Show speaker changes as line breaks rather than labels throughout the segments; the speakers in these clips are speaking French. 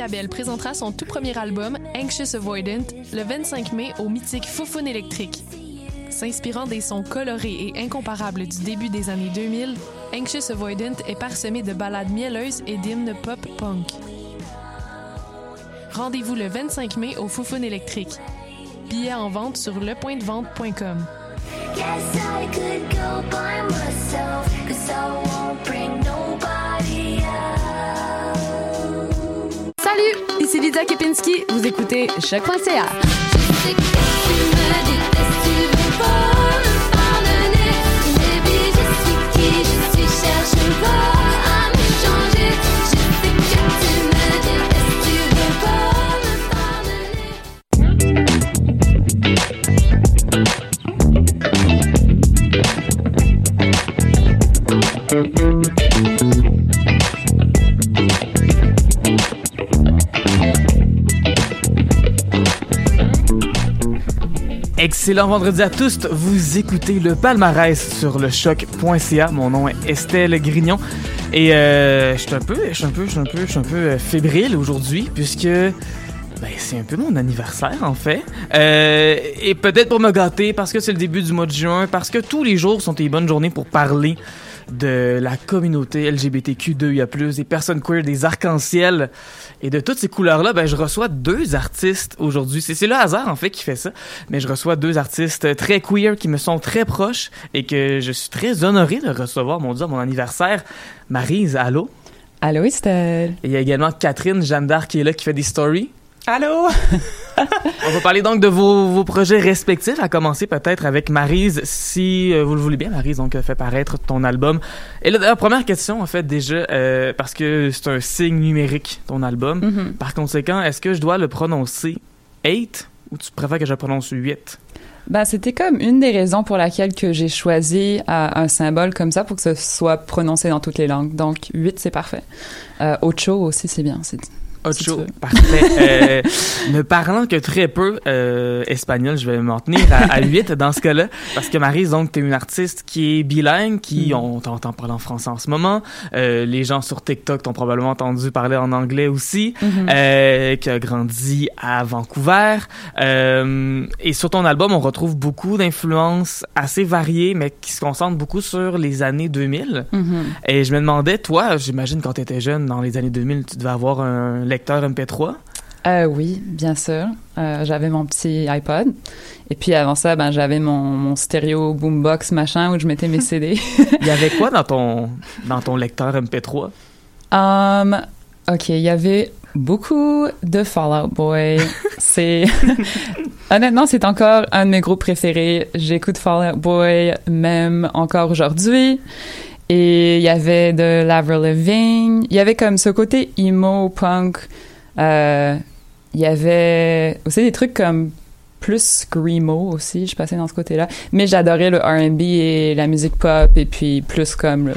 Abel présentera son tout premier album, Anxious Avoidant, le 25 mai au mythique Foufoune électrique. S'inspirant des sons colorés et incomparables du début des années 2000, Anxious Avoidant est parsemé de ballades mielleuses et d'hymnes pop-punk. Rendez-vous le 25 mai au Foufoune électrique. Billets en vente sur lepointdevente.com.
Ici Lydia Kepinski. Vous écoutez choc.ca.
Je suis qui je suis, cherche
Excellent vendredi à tous. Vous écoutez le palmarès sur le choc.ca. Mon nom est Estelle Grignon et euh, je suis un peu, fébrile aujourd'hui puisque ben, c'est un peu mon anniversaire en fait. Euh, et peut-être pour me gâter parce que c'est le début du mois de juin, parce que tous les jours sont des bonnes journées pour parler de la communauté LGBTQ2IA+, des personnes queer, des arcs-en-ciel et de toutes ces couleurs-là, ben je reçois deux artistes aujourd'hui. C'est c'est le hasard en fait qui fait ça, mais je reçois deux artistes très queer qui me sont très proches et que je suis très honoré de recevoir mon dieu à mon anniversaire. Maryse, allô?
Allô, Estelle.
Et il y a également Catherine Jeanne d'Arc qui est là qui fait des stories.
Allô?
On va parler donc de vos, vos projets respectifs, à commencer peut-être avec Maryse, si euh, vous le voulez bien. Maryse, donc, a fait paraître ton album. Et la première question, en fait, déjà, euh, parce que c'est un signe numérique, ton album.
Mhm.
Par conséquent, est-ce que je dois le prononcer 8 ou tu préfères que je le prononce 8?
Ben, c'était comme une des raisons pour laquelle que j'ai choisi euh, un symbole comme ça pour que ce soit prononcé dans toutes les langues. Donc, 8, c'est parfait. Euh, Ocho aussi, c'est bien. C'est
Ocho,
veux.
parfait. Euh, ne parlant que très peu euh, espagnol, je vais m'en tenir à, à 8 dans ce cas-là, parce que Maryse, donc, t'es une artiste qui est bilingue, qui,
Mm.
on t'entend parler en français en ce moment, euh, les gens sur TikTok t'ont probablement entendu parler en anglais aussi, euh, qui a grandi à Vancouver, euh, et sur ton album, on retrouve beaucoup d'influences assez variées, mais qui se concentrent beaucoup sur les années 2000.
Mhm.
Et je me demandais, toi, j'imagine quand tu étais jeune, dans les années 2000, tu devais avoir un lecteur MP3.
Euh, oui, bien sûr. Euh, j'avais mon petit iPod. Et puis avant ça, ben, j'avais mon, mon stéréo boombox machin où je mettais mes CD.
Il y avait quoi dans ton, dans ton lecteur MP3?
Um, ok, il y avait beaucoup de Fallout Boy. c'est honnêtement, c'est encore un de mes groupes préférés. J'écoute Fallout Boy même encore aujourd'hui. Et il y avait de Lavril Lavigne. Il y avait comme ce côté emo punk. Euh, il y avait aussi des trucs comme plus screamo aussi. Je passais dans ce côté-là. Mais j'adorais le R&B et la musique pop et puis plus comme le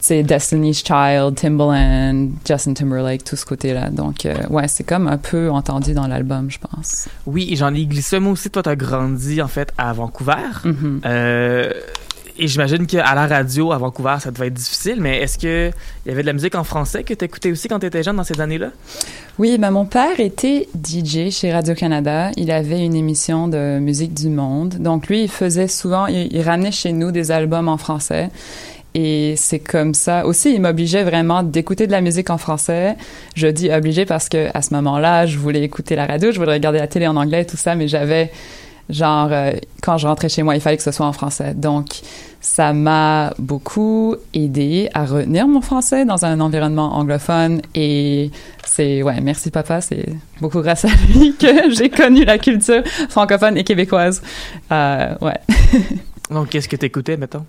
c'est Destiny's Child, Timbaland, Justin Timberlake, tout ce côté-là. Donc, euh, ouais, c'est comme un peu entendu dans l'album, je pense.
Oui, j'en ai glissé. Moi aussi, toi, t'as grandi, en fait, à Vancouver.
Mhm.
Euh, et j'imagine qu'à la radio, à Vancouver, ça devait être difficile, mais est-ce que il y avait de la musique en français que t'écoutais aussi quand t'étais jeune dans ces années-là?
Oui, ben mon père était DJ chez Radio-Canada. Il avait une émission de musique du monde. Donc, lui, il faisait souvent, il, il ramenait chez nous des albums en français. Et c'est comme ça. Aussi, il m'obligeait vraiment d'écouter de la musique en français. Je dis obligé parce que à ce moment-là, je voulais écouter la radio, je voulais regarder la télé en anglais, tout ça, mais j'avais genre euh, quand je rentrais chez moi, il fallait que ce soit en français. Donc, ça m'a beaucoup aidé à retenir mon français dans un environnement anglophone et c'est ouais, merci papa, c'est beaucoup grâce à lui que j'ai connu la culture francophone et québécoise. Euh, ouais.
Donc, qu'est-ce que t'écoutais, mettons?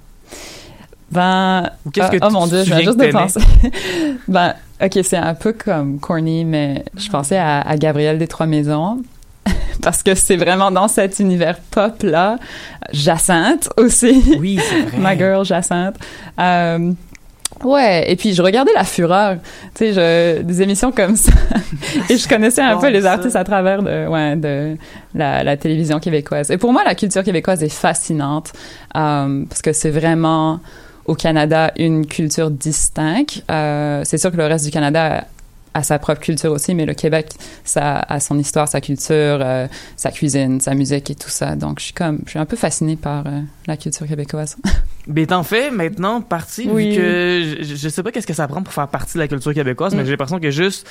Ben,
Ou qu'est-ce
euh,
que
oh
tu
mon dieu, je viens juste de penser. ben, ok, c'est un peu comme corny, mais je pensais à, à Gabrielle des Trois Maisons parce que c'est vraiment dans cet univers pop là. Jacinthe aussi.
Oui, c'est vrai.
My girl Jacinthe. Euh, ouais, et puis je regardais La Fureur, tu sais, je- des émissions comme ça. et je connaissais un
bon,
peu les
ça.
artistes à travers de, ouais, de la, la télévision québécoise. Et pour moi, la culture québécoise est fascinante euh, parce que c'est vraiment au Canada une culture distincte. Euh, c'est sûr que le reste du Canada a sa propre culture aussi, mais le Québec, ça a son histoire, sa culture, euh, sa cuisine, sa musique et tout ça. Donc, je suis comme, je suis un peu fascinée par euh, la culture québécoise.
Mais t'en fais maintenant partie,
Oui.
vu que je, je sais pas qu'est-ce que ça prend pour faire partie de la culture québécoise, mais
Mm.
j'ai l'impression que juste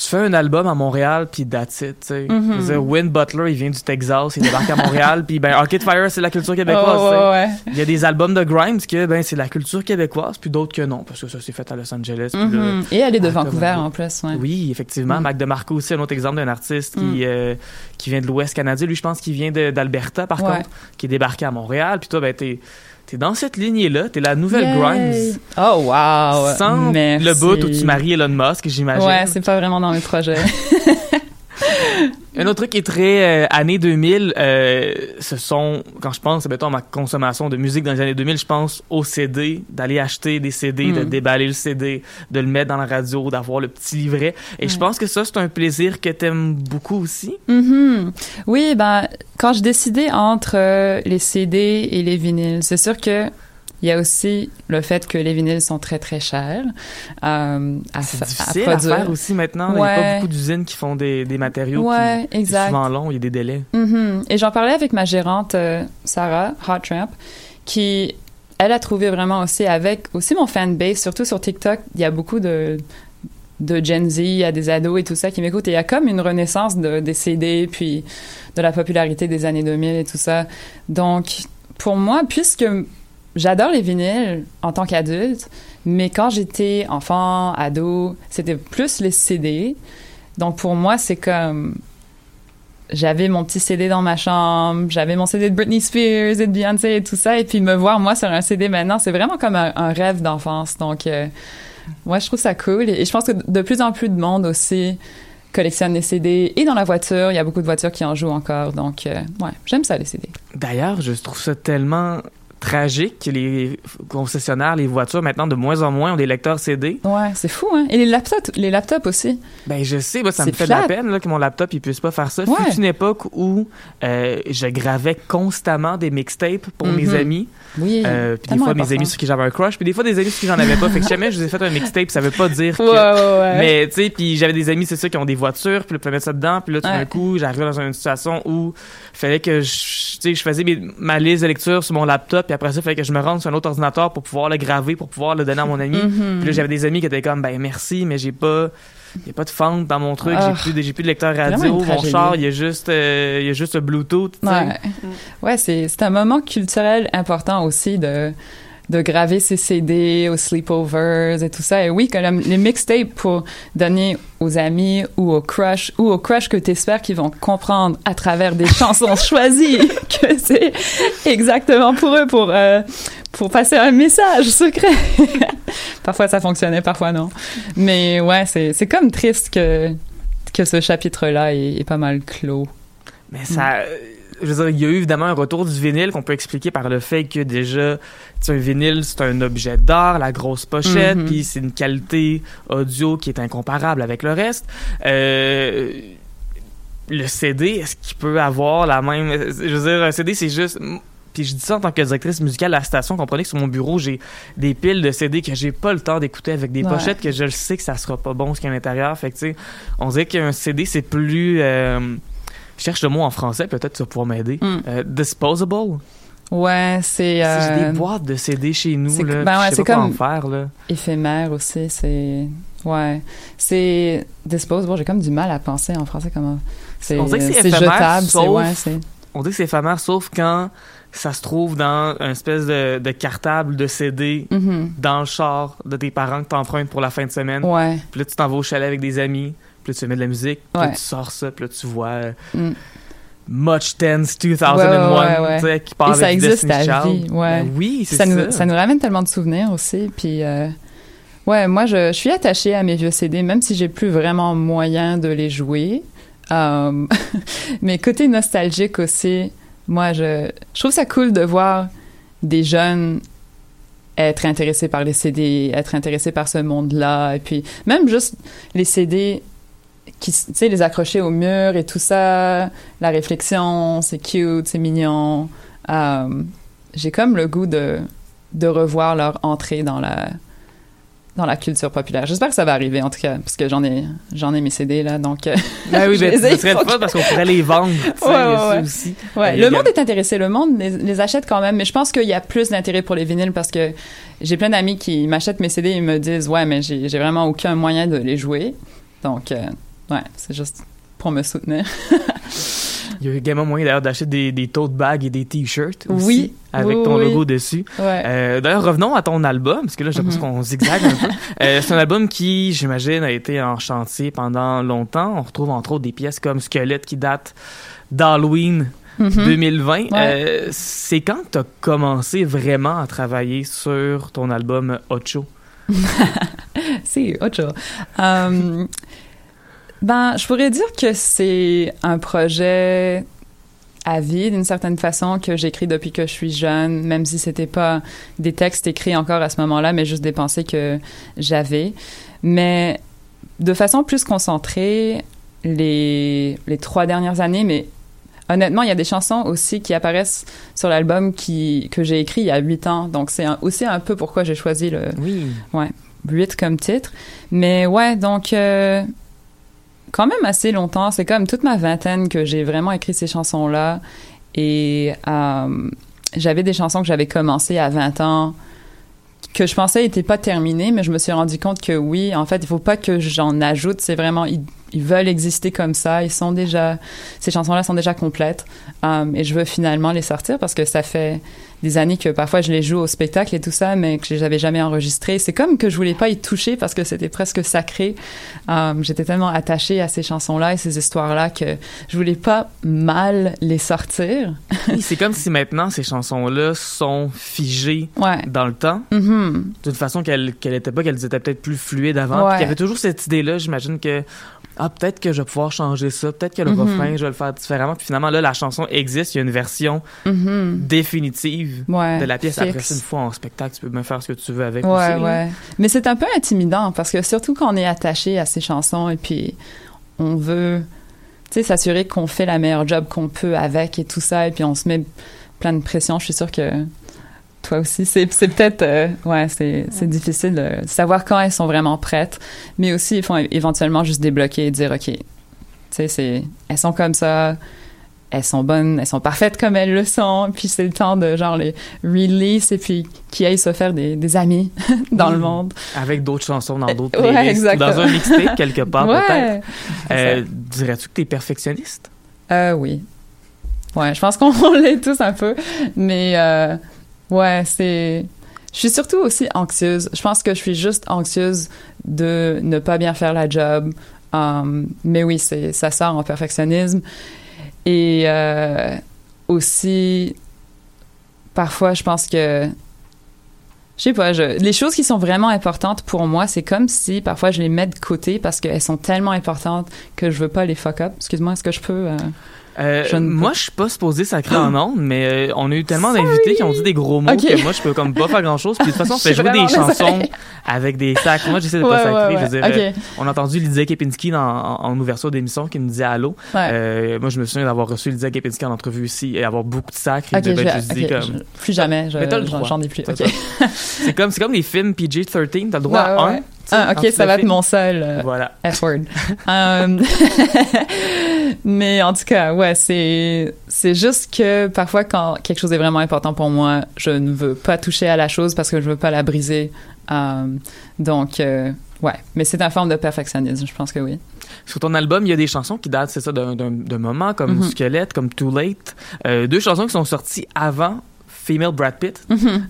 tu fais un album à Montréal puis that's it, tu sais. Veux dire, Win Butler, il vient du Texas, il débarque à Montréal puis ben Arcade Fire, c'est la culture québécoise,
Oh, ouais, ouais.
Il y a des albums de Grimes que ben c'est la culture québécoise puis d'autres que non parce que ça c'est fait à Los Angeles. là-
Mhm. Et elle est de Vancouver en plus, ouais.
Oui, effectivement.
Mm.
Mac DeMarco aussi, un autre exemple d'un artiste qui,
Mm.
euh, qui vient de l'Ouest canadien. Lui, je pense qu'il vient d'Alberta, par contre, qui est débarqué à Montréal. Puis toi, ben, t'es es dans cette lignée-là. T'es la nouvelle
Yay!
Grimes.
Oh, wow!
Sans
Merci.
le bout où tu maries Elon Musk, j'imagine.
Ouais, c'est pas vraiment dans mes projets.
Un autre truc qui est très euh, années 2000, euh, ce sont, quand je pense, mettons, à ma consommation de musique dans les années 2000, je pense au CD, d'aller acheter des CD, de
Mm.
déballer le CD, de le mettre dans la radio, d'avoir le petit livret. Et je pense que ça, c'est un plaisir que t'aimes beaucoup aussi.
Mhm. Oui, ben, quand je décidais entre euh, les CD et les vinyles, c'est sûr que il y a aussi le fait que les vinyles sont très très chers euh, à,
difficile
à
à,
produire.
faire aussi maintenant. Il n'y a pas beaucoup d'usines qui font des, des matériaux
Ouais,
qui
exact.
sont souvent longs, il y a des délais.
Mhm. Et j'en parlais avec ma gérante euh, Sarah Hot Tramp, qui elle a trouvé vraiment aussi avec aussi mon fanbase, surtout sur TikTok, il y a beaucoup de de Gen Z, il y a des ados et tout ça qui m'écoutent et il y a comme une renaissance de, des CD puis de la popularité des années 2000 et tout ça. Donc pour moi, puisque j'adore les vinyles en tant qu'adulte, mais quand j'étais enfant, ado, c'était plus les CD. Donc pour moi, c'est comme j'avais mon petit CD dans ma chambre, j'avais mon CD de Britney Spears et de Beyoncé et tout ça, et puis me voir moi sur un CD maintenant, c'est vraiment comme un, rêve d'enfance. Donc, euh, moi, je trouve ça cool, et, et je pense que de plus en plus de monde aussi collectionne les CD, et dans la voiture, il y a beaucoup de voitures qui en jouent encore, donc, euh, ouais, j'aime ça les CD.
D'ailleurs, je trouve ça tellement tragique que les concessionnaires, les voitures, maintenant, de moins en moins ont des lecteurs CD.
Ouais, c'est fou, hein. Et les laptops, les laptops aussi.
Ben, je sais, ça me fait de la peine là, que mon laptop il puisse pas faire ça.
Ouais.
Fut une époque où euh, je gravais constamment des mixtapes pour mes
Mhm.
amis.
Oui.
Euh, puis des fois, mes amis sur qui j'avais un crush, puis des fois, des amis sur qui j'en avais pas. fait que jamais je vous ai fait un mixtape, ça veut pas dire que.
Ouais, ouais, ouais.
Mais tu sais, puis j'avais des amis, c'est ça, qui ont des voitures, puis là, tu mettre ça dedans, puis là, tout d'un coup, j'arrivais dans une situation où fallait que je, tu sais, je faisais mes- ma liste de lecture sur mon laptop, puis après ça, il fallait que je me rende sur un autre ordinateur pour pouvoir le graver, pour pouvoir le donner à mon ami.
Mhm.
Puis là, j'avais des amis qui étaient comme, ben merci, mais j'ai pas, a pas de fente dans mon truc,
Ah.
j'ai plus, de- j'ai plus de lecteur radio, mon char, il y a juste, euh, il y a juste le Bluetooth, tu sais.
Ouais, ouais c'est, c'est un moment culturel important aussi de, de graver ses CD aux sleepovers et tout ça. Et oui, que le- les mixtapes pour donner aux amis ou aux crush ou aux crush que t'espères qu'ils vont comprendre à travers des chansons choisies que c'est exactement pour eux, pour, euh, pour passer un message secret. parfois ça fonctionnait, parfois non. Mais ouais, c'est, c'est comme triste que, que ce chapitre-là est, est pas mal clos.
Mais ça, euh, je veux dire, il y a eu évidemment un retour du vinyle qu'on peut expliquer par le fait que déjà, un vinyle, c'est un objet d'art, la grosse pochette,
Mhm.
puis c'est une qualité audio qui est incomparable avec le reste. Euh, le CD, est-ce qu'il peut avoir la même... Je veux dire, un CD, c'est juste... Puis je dis ça en tant que directrice musicale à la station. Comprenez que sur mon bureau, j'ai des piles de CD que j'ai pas le temps d'écouter avec des
Ouais.
pochettes que je le sais que ça sera pas bon ce qu'il y a à l'intérieur. Fait que, tu sais, on dirait qu'un CD, c'est plus... euh, je cherche le mot en français, peut-être tu vas pouvoir m'aider.
Mm.
Euh, disposable.
Ouais, c'est... Euh,
des boîtes de CD chez nous,
c'est-
là.
ben
puis
ouais,
je sais
c'est
pas quoi
comme-
en faire, là.
éphémère aussi, c'est... Ouais. C'est... Disposable, j'ai comme du mal à penser en français comment... C'est,
On dirait que c'est
c'est
éphémère,
jetable, c'est...
sauf-
Ouais, c'est...
On dit que c'est éphémère, sauf quand ça se trouve dans un espèce de, de cartable de CD
Mhm.
dans le char de tes parents que t'empruntes pour la fin de semaine.
Ouais.
Puis là, tu t'en vas au chalet avec des amis. Puis là, tu mets de la musique. Puis là, tu sors ça. Puis là, tu vois euh,
Mm.
Much Tense 2001
Ouais,
qui part
Et ça
avec
existe
Destiny's
à
Child.
vie.
Ben oui, c'est
Ça
ça.
nous, ça nous ramène tellement de souvenirs aussi, puis... euh, Ouais, moi, je, je suis attachée à mes vieux CD, même si j'ai plus vraiment moyen de les jouer. Euh, mais côté nostalgique aussi, moi, je, je trouve ça cool de voir des jeunes être intéressés par les CD, être intéressés par ce monde-là, et puis même juste les CD qui, tu sais, les accrocher au mur et tout ça, la réflexion, c'est cute, c'est mignon. Euh, j'ai comme le goût de, de revoir leur entrée dans la, dans la culture populaire. J'espère que ça va arriver, en tout cas, parce que j'en ai, j'en ai mes CD, là, donc... euh,
Ben oui, ben, ce serait fun parce qu'on pourrait les vendre.
Ouais, ouais, ouais.
aussi. Euh,
le monde est intéressé, le monde les, les achète quand même, mais je pense qu'il y a plus d'intérêt pour les vinyles parce que j'ai plein d'amis qui m'achètent mes CD et me disent ouais, mais j'ai j'ai vraiment aucun moyen de les jouer, donc euh, ouais, c'est juste pour me soutenir.
Il y a également moyen d'ailleurs d'acheter des, des tote bags et des t-shirts aussi
Oui.
avec
Oui,
ton
oui.
logo dessus.
Ouais.
Euh, D'ailleurs, revenons à ton album, parce que là, j'ai l'impression
Mhm.
qu'on zigzague un peu. Euh, c'est un album qui, j'imagine, a été en chantier pendant longtemps. On retrouve entre autres des pièces comme Squelette qui datent d'Halloween
Mhm.
2020.
Ouais.
Euh, c'est quand tu as commencé vraiment à travailler sur ton album Ocho?
C'est autre chose. Ben, je pourrais dire que c'est un projet à vie d'une certaine façon que j'écris depuis que je suis jeune, même si c'était pas des textes écrits encore à ce moment-là, mais juste des pensées que j'avais. Mais de façon plus concentrée, les, les trois dernières années, mais honnêtement, il y a des chansons aussi qui apparaissent sur l'album qui, que j'ai écrit il y a huit ans. Donc, c'est aussi un peu pourquoi j'ai choisi le,
Oui.
8 comme titre. Mais ouais, donc euh, quand même assez longtemps. C'est comme toute ma vingtaine que j'ai vraiment écrit ces chansons-là. Et euh, j'avais des chansons que j'avais commencées à 20 ans que je pensais n'étaient pas terminées, mais je me suis rendu compte que oui, en fait, il faut pas que j'en ajoute. C'est vraiment, ils, veulent exister comme ça. Ils sont déjà, ces chansons-là sont déjà complètes. Um, et je veux finalement les sortir parce que ça fait des années que parfois je les joue au spectacle et tout ça, mais que je les avais jamais enregistrés. C'est comme que je voulais pas y toucher parce que c'était presque sacré. Um, J'étais tellement attachée à ces chansons-là et ces histoires-là que je voulais pas mal les sortir.
Oui, c'est comme si maintenant ces chansons-là sont figées
Ouais.
dans le temps,
Mhm.
d'une façon qu'elles qu'elles étaient pas, qu'elles étaient peut-être plus fluides avant.
Ouais.
Il y avait toujours cette idée-là, j'imagine que ah peut-être que je vais pouvoir changer ça, peut-être que le
Mhm.
refrain je vais le faire différemment. Puis finalement là la chanson existe, il y a une version
Mhm.
définitive
Ouais.
de la pièce. Après
fixe.
ça, une fois en spectacle, tu peux bien faire ce que tu veux avec
Ouais,
aussi.
ouais. Mais c'est un peu intimidant parce que surtout quand on est attaché à ces chansons et puis on veut, tu sais, s'assurer qu'on fait la meilleure job qu'on peut avec et tout ça et puis on se met plein de pression. Je suis sûre que toi aussi, c'est c'est peut-être, euh, ouais, c'est c'est difficile de savoir quand elles sont vraiment prêtes, mais aussi il faut éventuellement juste débloquer et dire, ok, tu sais, c'est, elles sont comme ça. Elles sont bonnes, elles sont parfaites comme elles le sont, puis c'est le temps de genre les release et puis qui aillent se faire des, des amis dans le monde.
Avec d'autres chansons dans d'autres
Ouais,
playlists, dans un mixtape quelque part peut-être.
ouais.
Euh, Dirais-tu que t'es perfectionniste?
Euh, oui. Ouais, je pense qu'on on l'est tous un peu, mais euh, ouais, c'est. Je suis surtout aussi anxieuse. Je pense que je suis juste anxieuse de ne pas bien faire la job. Um, mais oui, c'est ça sort en perfectionnisme. Et euh, aussi, parfois, je pense que je sais pas, je, les choses qui sont vraiment importantes pour moi, c'est comme si parfois je les mets de côté parce qu'elles sont tellement importantes que je veux pas les fuck up. Excuse-moi, est-ce que je peux. euh,
Euh,
Je ne
moi, je suis pas supposé sacrer en ondes, mais euh, on a eu tellement d'invités qui ont dit des gros mots que moi, je peux comme pas faire grand-chose. Puis de toute façon, on
Je
fait jouer des chansons avec des sacs. Moi, j'essaie de
Ouais,
pas sacrer.
ouais,
Je veux euh, on a entendu Lydia Kepinski dans- en, en ouverture d'émission qui nous disait allô. Euh, moi, je me souviens d'avoir reçu Lydia Kepinski en entrevue ici et avoir beaucoup de. Et ben, comme,
je- plus jamais. j'en- ai plus.
C'est comme, comme des films PG-13. T'as le droit à un.
Ah, ok,
tu
ça va être mon seul euh,
Voilà.
F-word. Um, mais en tout cas, ouais, c'est c'est juste que parfois quand quelque chose est vraiment important pour moi, je ne veux pas toucher à la chose parce que je veux pas la briser. Um, donc euh, ouais, mais c'est une forme de perfectionnisme, je pense que oui.
Sur ton album, il y a des chansons qui datent, c'est ça, d'un, d'un, d'un moment, comme
Mhm.
Squelette, comme Too Late. Euh, deux chansons qui sont sorties avant Female Brad Pitt.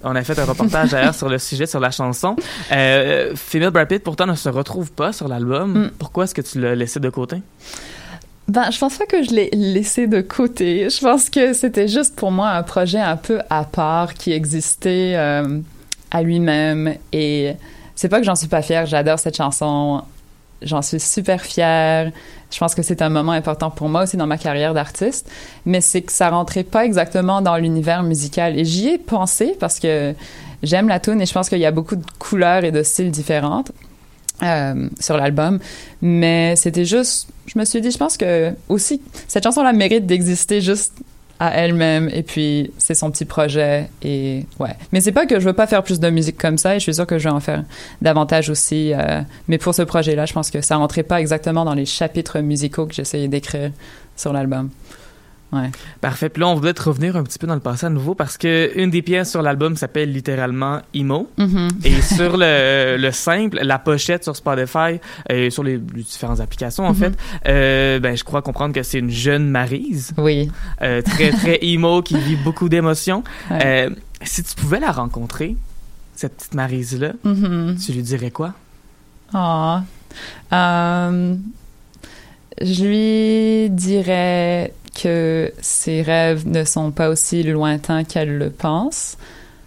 On a fait un reportage d'ailleurs sur le sujet, sur la chanson. Euh, Female Brad Pitt, pourtant, ne se retrouve pas sur l'album.
Mm.
Pourquoi est-ce que tu l'as laissé de côté?
Ben, je pense pas que je l'ai laissé de côté. Je pense que c'était juste pour moi un projet un peu à part qui existait euh, à lui-même. Et c'est pas que j'en suis pas fière. J'adore cette chanson. J'en suis super fière. Je pense que c'est un moment important pour moi aussi dans ma carrière d'artiste. Mais c'est que ça rentrait pas exactement dans l'univers musical. Et j'y ai pensé parce que j'aime la tune et je pense qu'il y a beaucoup de couleurs et de styles différentes euh, sur l'album. Mais c'était juste, je me suis dit, je pense que aussi, cette chanson-là mérite d'exister juste à elle-même et puis c'est son petit projet et ouais. Mais c'est pas que je veux pas faire plus de musique comme ça et je suis sûre que je vais en faire davantage aussi. euh, mais pour ce projet-là, je pense que ça rentrait pas exactement dans les chapitres musicaux que j'essayais d'écrire sur l'album. Ouais.
Parfait. Puis là, on voudrait te revenir un petit peu dans le passé à nouveau parce que une des pièces sur l'album s'appelle littéralement Emo.
Mhm.
Et sur le, le simple, la pochette sur Spotify et sur les, les différentes applications, en
Mhm.
fait, euh, ben, je crois comprendre que c'est une jeune Marise,
Oui.
euh, très, très emo, qui vit beaucoup d'émotions.
Ouais.
Euh, si tu pouvais la rencontrer, cette petite Marise-là,
Mhm.
tu lui dirais quoi?
Ah. Euh, je lui dirais que ses rêves ne sont pas aussi lointains qu'elle le pense.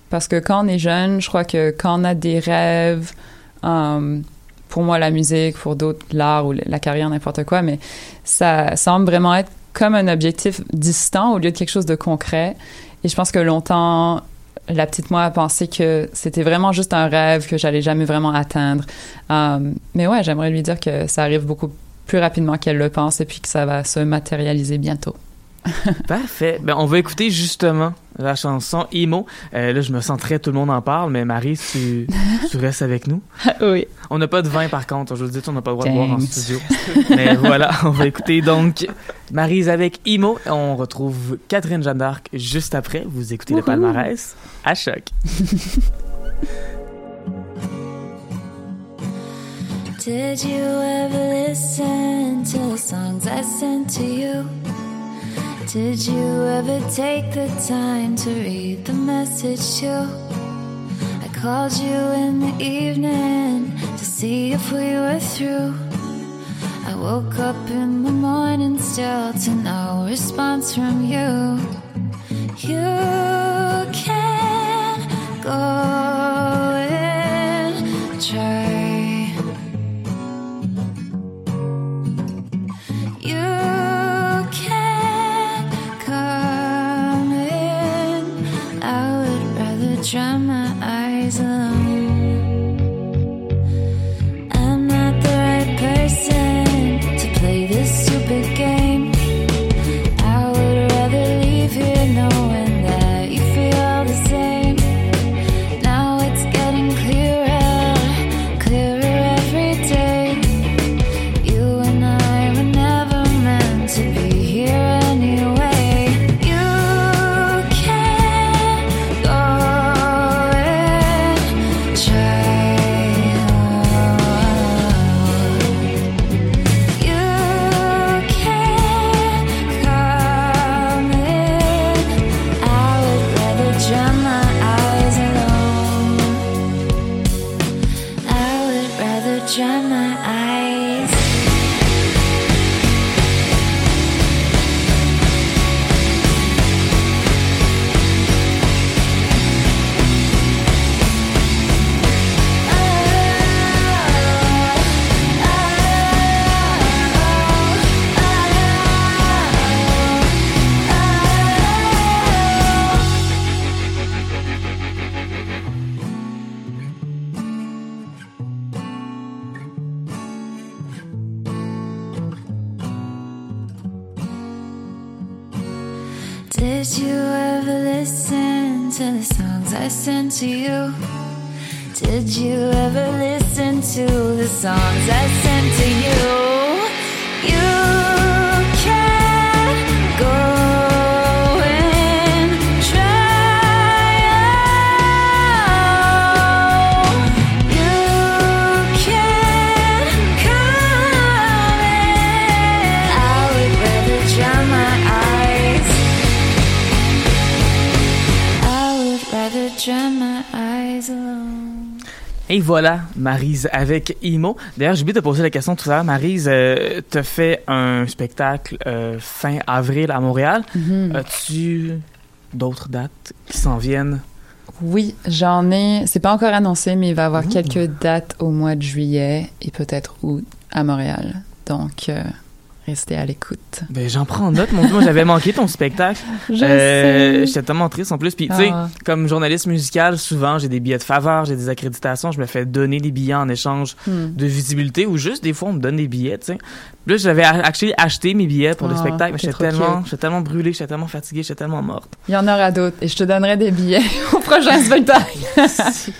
Parce que quand on est jeune, je crois que quand on a des rêves, euh, pour moi la musique, pour d'autres l'art ou la carrière, n'importe quoi, mais ça semble vraiment être comme un objectif distant au lieu de quelque chose de concret. Et je pense que longtemps, la petite moi a pensé que c'était vraiment juste un rêve que j'allais jamais vraiment atteindre. Euh, mais ouais, j'aimerais lui dire que ça arrive beaucoup plus rapidement qu'elle le pense et puis que ça va se matérialiser bientôt.
Parfait. Ben, on va écouter justement la chanson Emo. Euh, là, je me sens très, tout le monde en parle, mais Marie, tu, tu restes avec nous.
oui.
On n'a pas de vin, par contre. Je vous le dis, on n'a pas le droit de boire en studio. Mais voilà, on va écouter donc Marise avec Imo. On retrouve Catherine Jeanne d'Arc juste après. Vous écoutez le palmarès à choc.
Did you ever listen to the songs I sent to you? Did you ever take the time to read the message too? I called you in the evening to see if we were through. I woke up in the morning still to no response from you. You can go Did you ever listen to the songs I sent to you? Did you ever listen to the songs I sent to you? You
Et voilà, Marise avec Imo. D'ailleurs, j'ai oublié de te poser la question tout à l'heure. Marise, euh, t'as fait un spectacle euh, fin avril à Montréal.
Mhm.
As-tu d'autres dates qui s'en viennent?
Oui, j'en ai. C'est pas encore annoncé, mais il va y avoir
Ouh.
quelques dates au mois de juillet et peut-être août à Montréal. Donc, euh, Restez à l'écoute.
Ben, j'en prends note, mon. Moi, j'avais manqué ton spectacle.
Je
Euh,
sais.
J'étais tellement triste en plus. Puis, tu sais,
Ah.
comme journaliste musical, souvent, j'ai des billets de faveur, j'ai des accréditations. Je me fais donner des billets en échange
Hmm.
de visibilité ou juste des fois, on me donne des billets, tu sais. Puis là, j'avais acheté mes billets pour le
Ah,
spectacle, mais j'étais tellement, j'étais tellement brûlée, j'étais tellement fatiguée, j'étais tellement morte.
Il y en aura d'autres et je te donnerai des billets au prochain spectacle.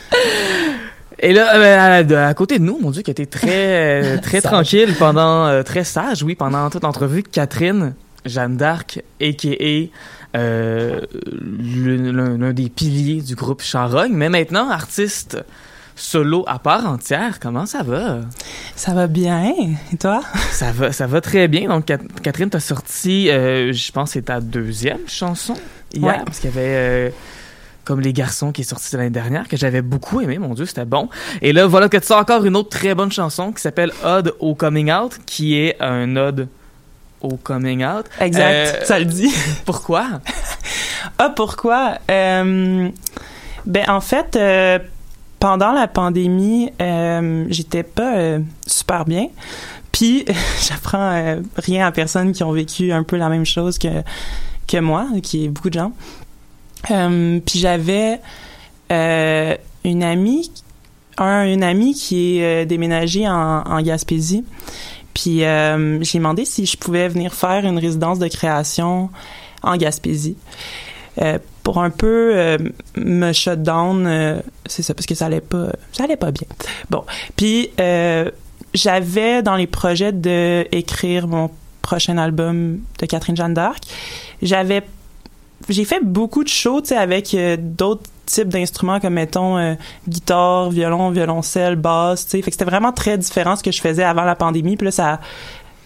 Et là, euh, à, côté de nous, mon Dieu, qui était très, euh, très tranquille pendant, euh, très sage, oui, pendant toute l'entrevue, Catherine, Jeanne d'Arc, a.k.a. Euh, l'un des piliers du groupe Charogne, mais maintenant artiste solo à part entière. Comment ça va?
Ça va bien. Et toi?
Ça va, ça va très bien. Donc, Cat- Catherine, t'as sorti, euh, je pense, c'est ta deuxième chanson hier,
Ouais.
parce qu'il y avait euh, comme les garçons qui est sorti l'année dernière que j'avais beaucoup aimé. Mon Dieu, c'était bon. Et là, voilà que tu sors encore une autre très bonne chanson qui s'appelle Ode au coming out, qui est un ode au coming out.
Exact.
Euh,
Ça le dit.
Pourquoi?
Ah, pourquoi? Euh, ben, en fait, euh, pendant la pandémie, j'étais pas super bien. Puis, j'apprends rien à personne qui ont vécu un peu la même chose que, que moi, qui est beaucoup de gens. Euh, puis, j'avais euh, une amie, un, une amie qui est euh, déménagée en, en Gaspésie. Puis, euh, j'ai demandé si je pouvais venir faire une résidence de création en Gaspésie. Euh, pour un peu me shut down, c'est ça, parce que ça allait pas, ça allait pas bien. Bon, puis j'avais dans les projets de écrire mon prochain album de Catherine Jeanne d'Arc. J'avais, j'ai fait beaucoup de shows, tu sais, avec euh, d'autres types d'instruments comme mettons euh, guitare, violon, violoncelle, basse, tu sais. Fait que c'était vraiment très différent ce que je faisais avant la pandémie. Puis là, ça,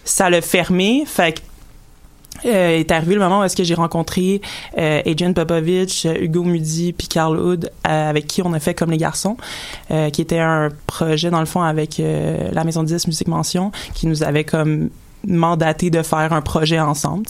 ça l'a fermé. Fait que euh, est arrivé le moment où est-ce que j'ai rencontré euh, Adrian Popovich, Hugo Mudi, puis Carl Hood, avec qui on a fait Comme les garçons, qui était un projet dans le fond avec la Maison 10 Musique Mention, qui nous avait comme mandaté de faire un projet ensemble.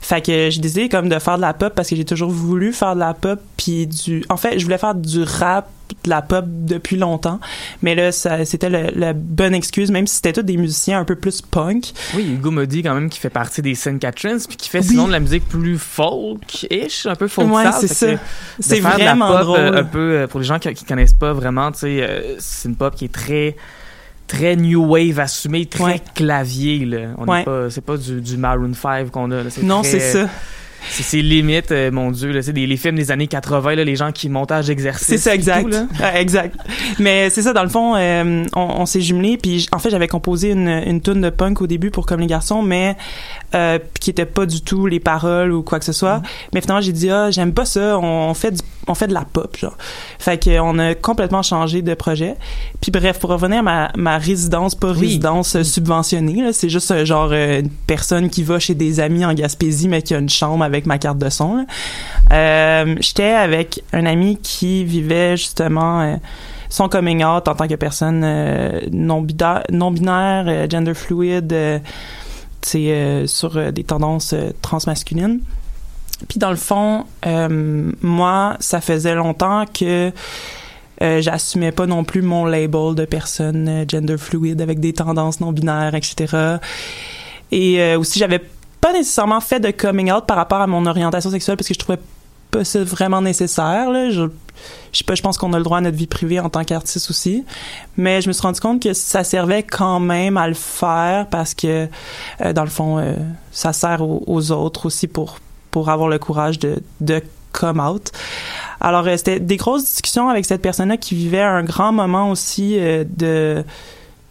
Fait que j'ai décidé comme de faire de la pop parce que j'ai toujours voulu faire de la pop puis du en fait, je voulais faire du rap, de la pop depuis longtemps, mais là c'était la bonne excuse même si c'était tous des musiciens un peu plus punk.
Oui, Hugo me dit quand même qu'il fait partie des Saint Catharines, puis qu'il fait
Oui.
sinon de la musique plus folk-ish, un peu folk
Ouais, c'est ça. C'est
faire de la
vraiment
pop,
drôle.
euh, un peu euh, pour les gens qui, qui connaissent pas vraiment, tu sais, euh, c'est une pop qui est très très new wave assumée, très
Ouais.
clavier là. On
Ouais.
n'est pas c'est pas du, du Maroon 5 qu'on a là, c'est
Non,
très-
c'est ça.
C'est limite euh, mon dieu là, c'est des les films des années 80 là, les gens qui montage d'exercice.
C'est ça, exact.
tout.
Ah, exact. Mais c'est ça, dans le fond, euh, on, on s'est jumelés, puis en fait, j'avais composé une, une tune de punk au début pour Comme les garçons, mais euh, qui était pas du tout les paroles ou quoi que ce soit. Mais finalement, j'ai dit, ah, j'aime pas ça, on, on fait du, on fait de la pop, genre. Fait que on a complètement changé de projet. Puis bref, pour revenir à ma, ma résidence, pas
Oui.
résidence subventionnée, c'est juste genre une personne qui va chez des amis en Gaspésie, mais qui a une chambre avec ma carte de son. Euh, J'étais avec un ami qui vivait justement euh, son coming out en tant que personne euh, non binaire, non binaire gender fluid, tu sais, euh, sur des tendances transmasculines. Puis dans le fond, moi, ça faisait longtemps que j'assumais pas non plus mon label de personne gender fluid avec des tendances non binaires, etc. Et aussi, j'avais pas nécessairement fait de coming out par rapport à mon orientation sexuelle parce que je trouvais pas ça vraiment nécessaire. Là. Je, je sais pas, je pense qu'on a le droit à notre vie privée en tant qu'artiste aussi. Mais je me suis rendu compte que ça servait quand même à le faire parce que, euh, dans le fond, euh, ça sert aux, autres aussi pour, pour avoir le courage de, de come out. Alors, euh, c'était des grosses discussions avec cette personne-là qui vivait un grand moment aussi de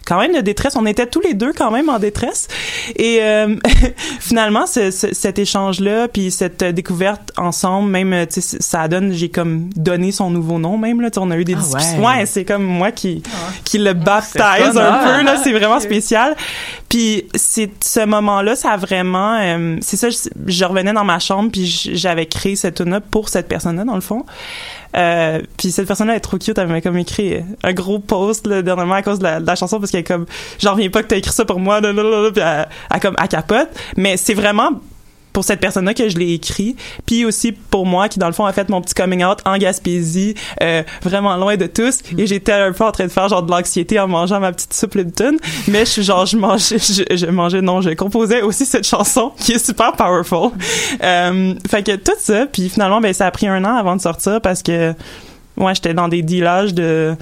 quand même de détresse. On était tous les deux quand même en détresse. Et euh, finalement, ce- ce- cet échange-là, puis cette découverte ensemble, même, euh, tu sais, ça donne, j'ai comme donné son nouveau nom même, là. On a eu des
Ah
discussions.
ouais.
Ouais, c'est comme moi qui, qui le
c'est
baptise
fun,
un
hein?
peu, là. C'est vraiment spécial. Puis c'est ce moment-là, ça a vraiment... euh, c'est ça, je, je revenais dans ma chambre, puis j'avais créé cette tune pour cette personne-là, dans le fond. Euh, puis cette personne-là est trop cute, elle m'a comme écrit un gros post là, dernièrement à cause de la, chanson parce qu'elle est comme j'en reviens pas que t'as écrit ça pour moi là, là, là, là, puis elle, elle comme elle capote. Mais c'est vraiment pour cette personne-là que je l'ai écrit, puis aussi pour moi qui dans le fond a fait mon petit coming out en Gaspésie, euh, vraiment loin de tous, et j'étais un peu en train de faire genre de l'anxiété en mangeant ma petite soupe Lipton, mais je suis genre je mangeais, je, je mangeais non, je composais aussi cette chanson qui est super powerful. Euh, fait que tout ça, puis finalement ben ça a pris un an avant de sortir parce que ouais j'étais dans des dealages de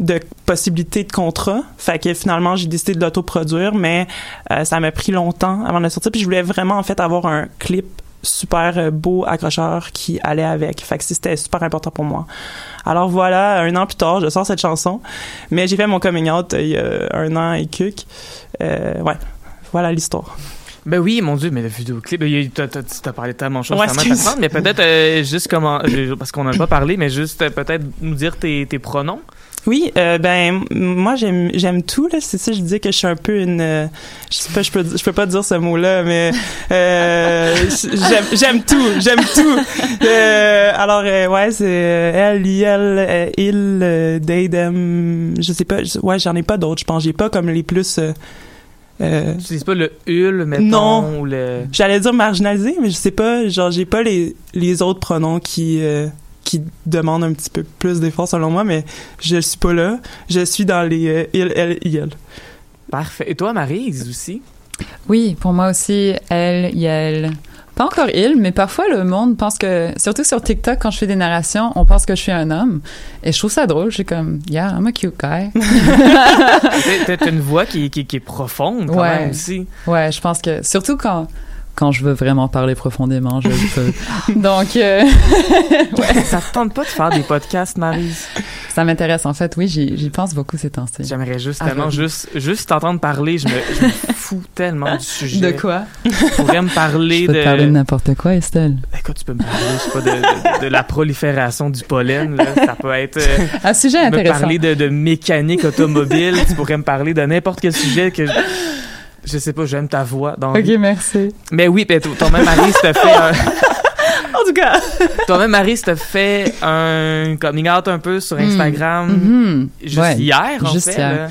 de possibilités de contrat. Fait que finalement, j'ai décidé de l'autoproduire, mais euh, ça m'a pris longtemps avant de sortir. Puis je voulais vraiment, en fait, avoir un clip super euh, beau, accrocheur qui allait avec. Fait que c'était super important pour moi. Alors voilà, un an plus tard, je sors cette chanson. Mais j'ai fait mon coming out euh, il y a un an et quelques. Euh, ouais, voilà l'histoire.
Ben oui, mon Dieu, mais le vidéoclip, il y a- t'as- t'as t'as parlé de tellement de choses
Ouais,
mais peut-être euh, juste comment, parce qu'on n'a pas parlé, mais juste peut-être nous dire tes, tes pronoms.
Oui, euh, ben moi j'aime j'aime tout là, c'est ça je dis que je suis un peu une euh, je sais pas je peux je peux pas dire ce mot-là mais euh, j'aime j'aime tout, j'aime tout. Euh, alors euh, ouais, c'est elle, elle, il, euh, they, them, je sais pas, ouais, j'en ai pas d'autres, je pense, j'ai pas comme les plus euh, euh,
Tu dis pas le hul, mettons,
Non.
ou le...
J'allais dire marginalisé, mais je sais pas, genre j'ai pas les les autres pronoms qui euh, qui demandent un petit peu plus d'efforts selon moi, mais je suis pas là. Je suis dans les euh, il, elle, il.
Parfait. Et toi, Marise, aussi?
Oui, pour moi aussi, elle, elle. Pas encore il, mais parfois le monde pense que, surtout sur TikTok, quand je fais des narrations, on pense que je suis un homme. Et je trouve ça drôle. Je suis comme, yeah, I'm a cute guy.
T'as- une voix qui, qui, qui est profonde, quand
Ouais.
même, aussi.
ouais, je pense que, surtout quand, quand je veux vraiment parler profondément, je le peux. Donc, euh,
Ça te tente pas de faire des podcasts, Marise?
ça m'intéresse. En fait, oui, j'y j'y pense beaucoup ces temps-ci.
J'aimerais juste
Ah,
tellement, juste, juste t'entendre parler, je me, je me fous tellement du sujet.
De quoi?
Tu pourrais me parler
Je peux
de...
te parler de n'importe quoi, Estelle.
Écoute, tu peux me parler, je sais pas, de, de, de la prolifération du pollen, là. Ça peut être... euh,
Un sujet
me
intéressant.
parler de, de mécanique automobile, tu pourrais me parler de n'importe quel sujet que... Je, je sais pas, j'aime ta voix. Donc...
Ok, merci.
Mais oui, ben, toi-même, Marise, t'as fait un...
En tout cas,
Toi-même, Marise, t'as fait un coming out un peu sur Instagram
Mhm.
juste
Ouais.
hier, en
juste
fait.
hier.
là.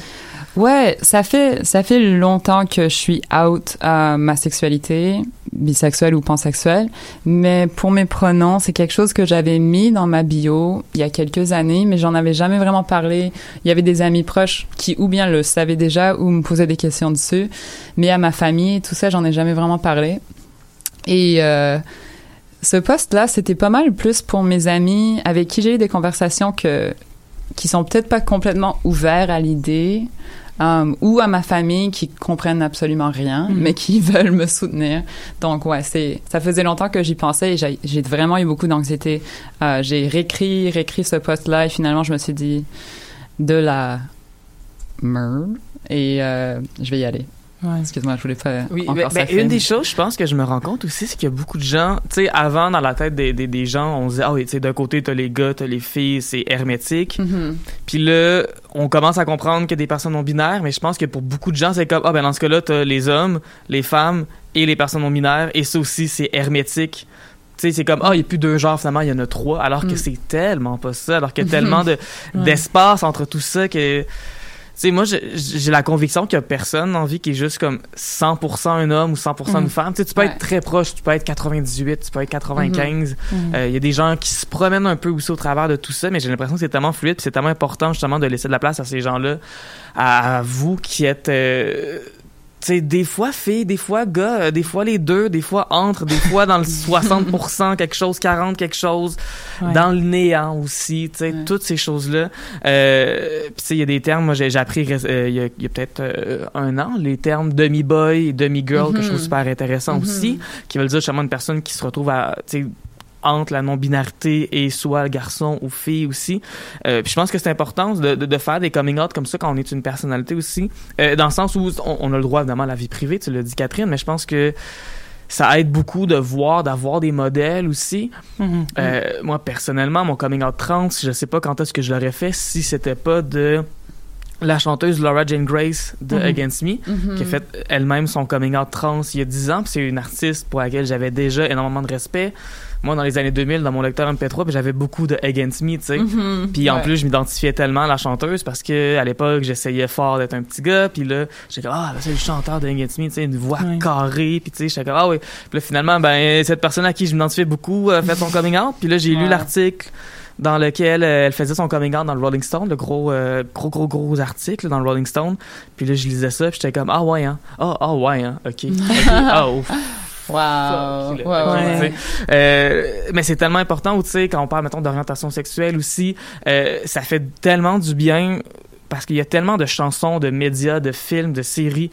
Ouais, ça fait ça fait longtemps que je suis out à ma sexualité, bisexuelle ou pansexuelle, mais pour mes pronoms, c'est quelque chose que j'avais mis dans ma bio il y a quelques années, mais j'en avais jamais vraiment parlé. Il y avait des amis proches qui ou bien le savaient déjà ou me posaient des questions dessus, mais à ma famille, tout ça, j'en ai jamais vraiment parlé. Et euh, ce poste-là, c'était pas mal plus pour mes amis avec qui j'ai eu des conversations que qui sont peut-être pas complètement ouverts à l'idée, euh, ou à ma famille qui comprennent absolument rien,
Mhm.
mais qui veulent me soutenir. Donc ouais, c'est ça faisait longtemps que j'y pensais et j'ai vraiment eu beaucoup d'anxiété. Euh, j'ai réécrit, réécrit ce post-là et finalement je me suis dit de la merde et euh, je vais y aller. Excuse-moi, je voulais pas
Oui,
encore
ben, ben, une des
mais-
choses, je pense que je me rends compte aussi, c'est qu'il y a beaucoup de gens, tu sais, avant, dans la tête des, des, des gens, on se disait, ah oui, tu sais, d'un côté, t'as les gars, t'as les filles, c'est hermétique.
Mhm.
Puis là, on commence à comprendre qu'il y a des personnes non binaires, mais je pense que pour beaucoup de gens, c'est comme, ah ben dans ce cas-là, t'as les hommes, les femmes et les personnes non binaires, et ça aussi, c'est hermétique. Tu sais, c'est comme, ah, il n'y a plus deux genres, finalement, il y en a trois, alors que
Mm.
c'est tellement pas ça, alors qu'il y a tellement de,
Ouais.
d'espace entre tout ça que... Tu sais, moi, j'ai- j'ai la conviction qu'il y a personne en vie qui est juste comme 100% un homme ou 100% une
Mm.
femme. Tu sais, tu peux
Ouais.
être très proche, tu peux être 98, tu peux être 95.
Mhm.
Euh, Il y a des gens qui se promènent un peu aussi au travers de tout ça, mais j'ai l'impression que c'est tellement fluide, c'est tellement important justement de laisser de la place à ces gens-là, à, vous qui êtes, euh, sais, des fois filles, des fois gars, euh, des fois les deux, des fois entre, des fois dans le 60%, quelque chose, 40 quelque chose,
Ouais.
dans le néant aussi, tu sais,
Ouais.
toutes ces choses-là. Euh, puis tu sais, il y a des termes, moi j'ai appris euh, il y a, a peut-être euh, un an, les termes demi-boy et demi-girl, que je trouve
Mhm.
super intéressant
Mhm.
aussi, qui veulent dire justement une personne qui se retrouve à, tu sais, entre la non-binarité et soit garçon ou fille aussi. Euh, puis je pense que c'est important de, de, de faire des coming out comme ça quand on est une personnalité aussi, euh, dans le sens où on, on a le droit évidemment à la vie privée, tu l'as dit Catherine, mais je pense que ça aide beaucoup de voir, d'avoir des modèles aussi.
Mhm.
Euh, moi, personnellement, mon coming out trans, je sais pas quand est-ce que je l'aurais fait si c'était pas de la chanteuse Laura Jane Grace de
Mhm.
Against Me,
Mhm.
qui a fait elle-même son coming out trans il y a 10 ans. C'est une artiste pour laquelle j'avais déjà énormément de respect. Moi, dans les années 2000, dans mon lecteur MP3, puis j'avais beaucoup de Against Me, tu sais.
Mhm.
Puis en
Ouais.
plus, je m'identifiais tellement à la chanteuse parce que à l'époque, j'essayais fort d'être un petit gars. Puis là, j'étais comme, ah, ben, c'est le chanteur de Against Me, tu sais, une voix
Ouais.
carrée. Puis tu sais, j'étais comme, ah oui. Puis là, finalement, ben, cette personne à qui je m'identifiais beaucoup a fait son coming out. Puis là, j'ai lu l'article dans lequel euh, elle faisait son coming out dans le Rolling Stone, le gros, euh, gros, gros, gros article dans le Rolling Stone. Puis là, je lisais ça, puis j'étais comme, ah ouais, hein. Ah, ah ouais, hein. OK. OK. Ah, ouf.
Wow. Ouais,
euh, mais c'est tellement important, tu sais, quand on parle, mettons, d'orientation sexuelle aussi, euh, ça fait tellement du bien parce qu'il y a tellement de chansons, de médias, de films, de séries,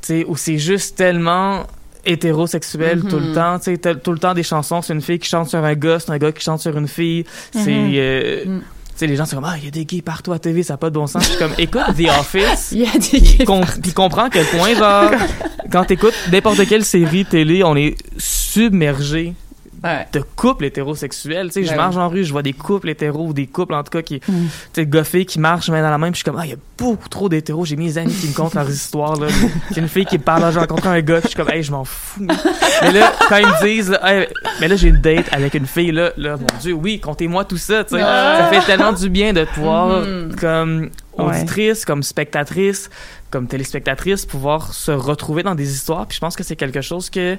tu sais, où c'est juste tellement hétérosexuel
Mhm.
tout le temps, tu sais, tout le temps des chansons, c'est une fille qui chante sur un gars, c'est un gars qui chante sur une fille, c'est...
Mhm.
euh,
Mhm.
Sais, les gens sont comme, ah, il y a des gays partout à TV, ça n'a pas de bon sens. Je suis comme, écoute The Office,
Il y a des
com- puis comprends à quel point, genre, quand t'écoutes n'importe quelle série télé, on est submergé
Ouais.
de couples hétérosexuels. Tu sais, je
Ben
marche en rue, je vois des couples hétéros ou des couples, en tout cas, qui,
Mm.
tu sais, goffés, qui marchent main dans la main, puis je suis comme, ah, il y a beaucoup trop d'hétéros. J'ai mes amis qui me content leurs histoires, là. J'ai une fille qui parle, j'ai rencontré un gars, puis je suis comme, hey, je m'en fous. Mais là, quand ils me disent, là, Hey, mais là, j'ai une date avec une fille, là, là, mon Dieu, oui, comptez-moi tout ça, tu sais. Ça fait tellement du bien de pouvoir,
Mhm.
comme
Ouais.
auditrice, comme spectatrice, comme téléspectatrice, pouvoir se retrouver dans des histoires. Puis je pense que c'est quelque chose que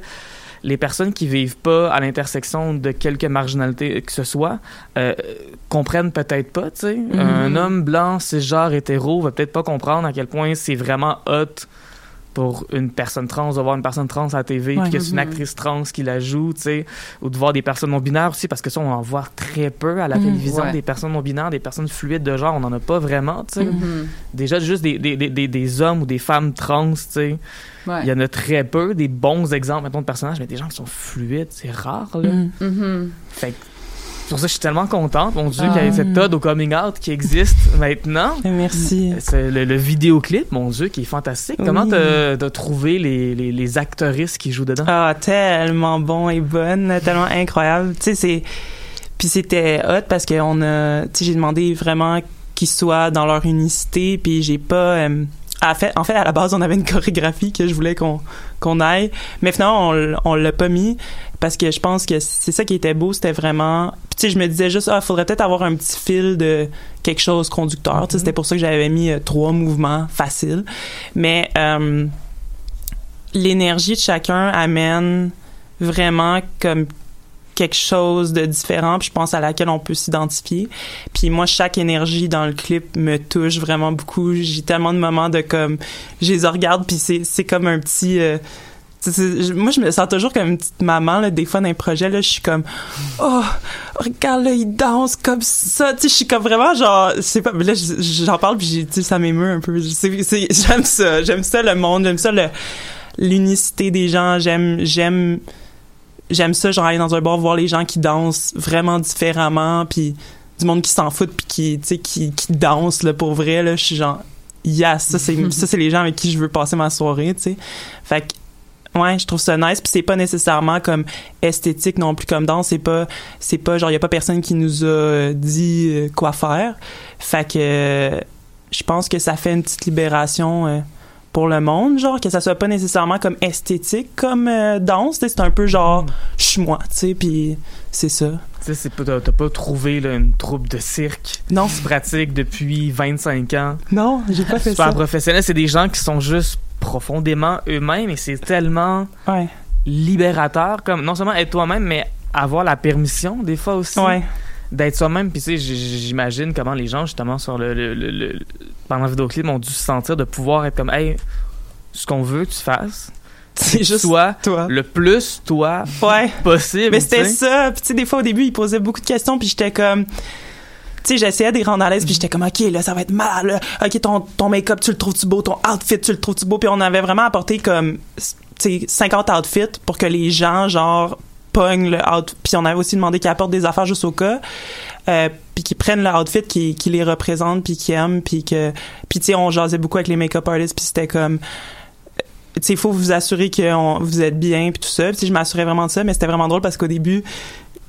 les personnes qui vivent pas à l'intersection de quelque marginalité que ce soit euh, comprennent peut-être pas, tu sais.
Mhm.
Un homme blanc, cisgenre, hétéro va peut-être pas comprendre à quel point c'est vraiment hot pour une personne trans de voir une personne trans à la TV
Ouais.
puis que c'est une
Mhm.
actrice trans qui la joue, tu sais, ou de voir des personnes non binaires aussi parce que ça on en voit très peu à la
Mhm.
télévision
Ouais.
des personnes non binaires, des personnes fluides de genre, on en a pas vraiment, tu sais.
Mhm.
Déjà juste des, des, des, des, des hommes ou des femmes trans, tu sais.
Ouais.
Il y en a très peu, des bons exemples, mettons, de personnages, mais des gens qui sont fluides, c'est rare, là. Fait que, c'est pour ça que je suis tellement contente, mon Dieu,
Ah.
qu'il y ait cette ode au coming out qui existe maintenant.
Merci.
C'est le, le vidéoclip, mon Dieu, qui est fantastique. Comment
Oui.
t'as t'as trouvé les, les, les actrices qui jouent dedans?
Ah, tellement bon et bonne, tellement incroyable. Tu sais, c'est. Puis c'était hot parce que on a. Tu sais, j'ai demandé vraiment qu'ils soient dans leur unicité, puis j'ai pas. euh, à fait, en fait, à la base, on avait une chorégraphie que je voulais qu'on qu'on aille, mais finalement, on, on l'a pas mis parce que je pense que c'est ça qui était beau, c'était vraiment. Tu sais, je me disais juste, ah, faudrait peut-être avoir un petit fil de quelque chose conducteur. Tu sais, c'était pour ça que j'avais mis euh, trois mouvements faciles, mais. euh, l'énergie de chacun amène vraiment comme quelque chose de différent puis je pense à laquelle on peut s'identifier. Puis moi chaque énergie dans le clip me touche vraiment beaucoup. J'ai tellement de moments de comme je les regarde puis c'est c'est comme un petit euh, moi je me sens toujours comme une petite maman là des fois dans les projets là je suis comme oh regarde là il danse comme ça. Tu sais je suis comme vraiment genre pas là j'en parle puis tu sais, ça m'émeut un peu. J'aime ça. J'aime ça le monde. J'aime ça le l'unicité des gens. J'aime j'aime j'aime ça genre aller dans un bar voir les gens qui dansent vraiment différemment puis du monde qui s'en fout puis qui tu sais qui qui danse là pour vrai là je suis genre yes ça c'est ça c'est les gens avec qui je veux passer ma soirée tu sais. Fait que ouais je trouve ça nice puis c'est pas nécessairement comme esthétique non plus comme danse c'est pas c'est pas genre y a pas personne qui nous a euh, dit euh, quoi faire. Fait que euh, je pense que ça fait une petite libération euh, pour le monde, genre que ça soit pas nécessairement comme esthétique comme euh, danse, c'est un peu genre je suis moi, tu sais, puis c'est ça.
Tu sais, t'as t'as pas trouvé là, une troupe de cirque
Non,
qui se pratique depuis 25 ans.
non, j'ai pas fait
Super
ça.
professionnel, c'est des gens qui sont juste profondément eux-mêmes et c'est tellement
Ouais,
libérateur comme non seulement être toi-même mais avoir la permission des fois aussi
ouais,
d'être soi-même puis tu sais j'imagine comment les gens justement sur le, le, le- le- pendant le vidéoclip ont dû se sentir de pouvoir être comme hey ce qu'on veut tu fasses
c'est juste toi.
le plus toi
Ouais.
possible
Mais c'était ça. Puis tu sais, des fois au début, ils posaient beaucoup de questions, puis j'étais comme, tu sais, j'essayais de les rendre à l'aise, puis j'étais comme, ok, là, ça va être mal. là. Ok, ton ton make-up, tu le trouves-tu beau, ton outfit, tu le trouves-tu beau, puis on avait vraiment apporté comme, tu sais, 50 outfits pour que les gens genre pognent le outfit. Puis on avait aussi demandé qu'ils apportent des affaires juste au cas. Euh, puis qu'ils prennent le outfit qui, qui les représente puis qui aiment puis que puis tu sais on jasait beaucoup avec les make-up artists puis c'était comme tu sais il faut vous assurer que vous êtes bien puis tout ça puis je m'assurais vraiment de ça mais c'était vraiment drôle parce qu'au début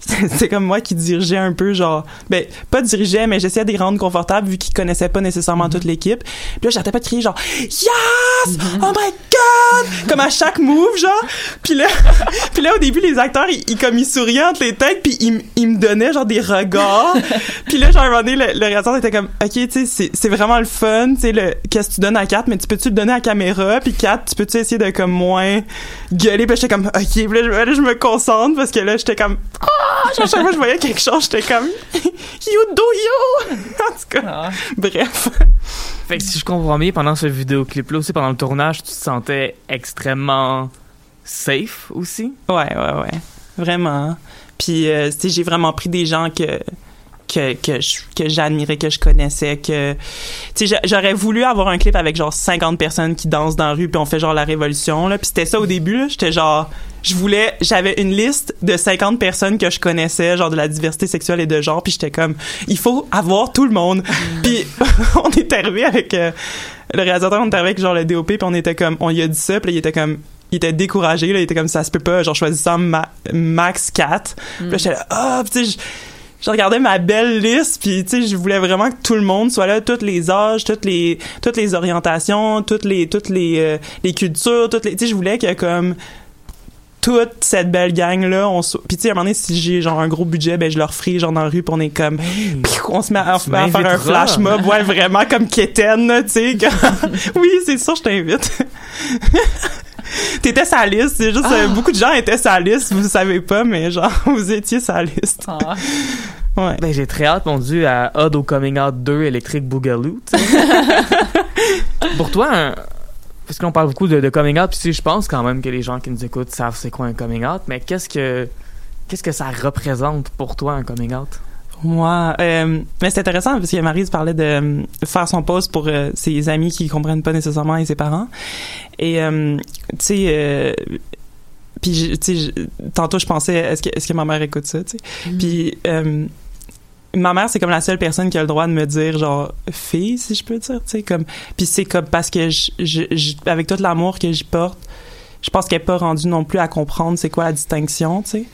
c'est comme moi qui dirigeais un peu genre ben pas dirigeais mais j'essayais de les rendre confortables vu qu'ils connaissaient pas nécessairement toute l'équipe. Puis là j'arrêtais pas de crier genre yes! Oh my god comme à chaque move genre. Puis là puis là au début les acteurs ils, ils comme ils souriaient entre les têtes puis ils, ils me donnaient genre des regards. Puis là genre à un moment donné le, le réalisateur était comme ok tu sais c'est c'est vraiment le fun tu sais le qu'est-ce que tu donnes à Kat mais tu peux tu le donner à la caméra puis Kat tu peux tu essayer de comme moins gueuler? Puis là, j'étais comme ok puis là, je- là, je me concentre parce que là j'étais comme ah à chaque fois que je voyais quelque chose j'étais comme you do you en tout cas
Ah.
bref
Fait que si je comprends bien, pendant ce vidéoclip-là aussi, pendant le tournage, tu te sentais extrêmement safe aussi?
Ouais, ouais, ouais. Vraiment. Puis, euh, j'ai vraiment pris des gens que que que je- que j'admirais, que je connaissais, que tu sais, j'a- j'aurais voulu avoir un clip avec genre 50 personnes qui dansent dans la rue puis on fait genre la révolution là, puis c'était ça au début j'étais genre je voulais j'avais une liste de 50 personnes que je connaissais, genre de la diversité sexuelle et de genre, puis j'étais comme il faut avoir tout le monde. puis on est arrivé avec euh, le réalisateur, on est arrivé avec genre le DOP puis on était comme on lui a dit ça, puis il était comme il était découragé là, il était comme ça se peut pas, genre choisissant ma- max 4. Puis là j'étais là ah, puis tu sais je- je regardais ma belle liste puis tu sais je voulais vraiment que tout le monde soit là tous les âges toutes les toutes les orientations toutes les toutes les euh, les cultures toutes les tu sais je voulais que comme toute cette belle gang là on soit- puis tu sais à un moment donné si j'ai genre un gros budget ben je leur ferai genre dans la rue puis on est comme Piou, on se met à, faire un flash mob ouais vraiment comme Kéten là, tu sais comme- oui c'est sûr je t'invite T'étais sa liste, c'est juste euh, beaucoup de gens étaient sa liste, vous savez pas, mais genre vous étiez sa liste.
Ah.
Ouais.
Ben, j'ai très hâte, mon Dieu, à Odd au Coming Out 2 Electric Boogaloo, tu sais. Pour toi, un- parce qu'on parle beaucoup de, de coming out, puis je pense quand même que les gens qui nous écoutent savent c'est quoi un coming out, mais qu'est-ce que qu'est-ce que ça représente pour toi un coming out?
Moi, euh, mais c'est intéressant parce que Marise parlait de euh, faire son poste pour euh, ses amis qui comprennent pas nécessairement et ses parents. Et tu sais, puis tu sais, tantôt je pensais est-ce que est-ce que ma mère écoute ça, tu sais? Puis euh, ma mère c'est comme la seule personne qui a le droit de me dire genre fille si je peux dire, tu sais comme. Puis c'est comme parce que je, avec tout l'amour que j'y porte. Je pense qu'elle n'est pas rendue non plus à comprendre c'est quoi la distinction, tu sais.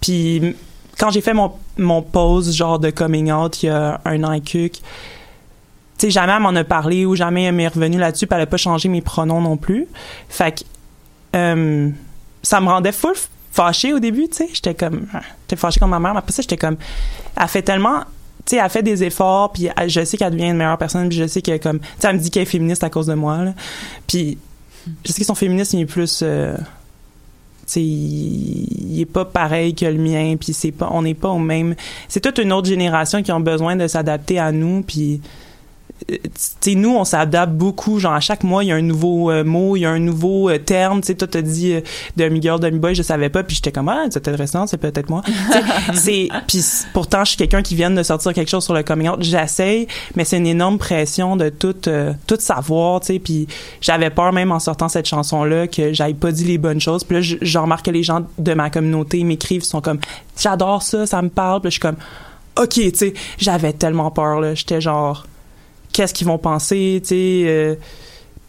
Puis quand j'ai fait mon, mon pause genre de coming out il y a un an et quelques, tu sais, jamais elle m'en a parlé ou jamais elle m'est revenue là-dessus, elle a pas changé mes pronoms non plus. Fait que ça me rendait full fâchée au début, tu sais. J'étais comme, ah, j'étais fâchée comme ma mère, mais après ça, j'étais comme, elle fait tellement, tu sais, elle fait des efforts, puis je sais qu'elle devient une meilleure personne, puis je sais que comme, tu sais, elle me dit qu'elle est féministe à cause de moi, là. Puis je sais que son féminisme il est plus euh, tu sais, il, il est pas pareil que le mien puis c'est pas on n'est pas au même c'est toute une autre génération qui ont besoin de s'adapter à nous puis sais nous on s'adapte beaucoup genre à chaque mois il y a un nouveau euh, mot il y a un nouveau euh, terme. Tu sais toi t'as dit euh, demi girl demi boy je savais pas puis j'étais comme ah c'est intéressant c'est peut-être moi. C'est puis pourtant je suis quelqu'un qui vient de sortir quelque chose sur le coming out. J'essaye mais c'est une énorme pression de tout euh, tout savoir tu sais puis j'avais peur même en sortant cette chanson là que j'aille pas dit les bonnes choses. Puis là je, remarque que les gens de ma communauté m'écrivent sont comme j'adore ça ça me parle. Puis je suis comme ok tu sais j'avais tellement peur là. J'étais genre qu'est-ce qu'ils vont penser tu sais euh,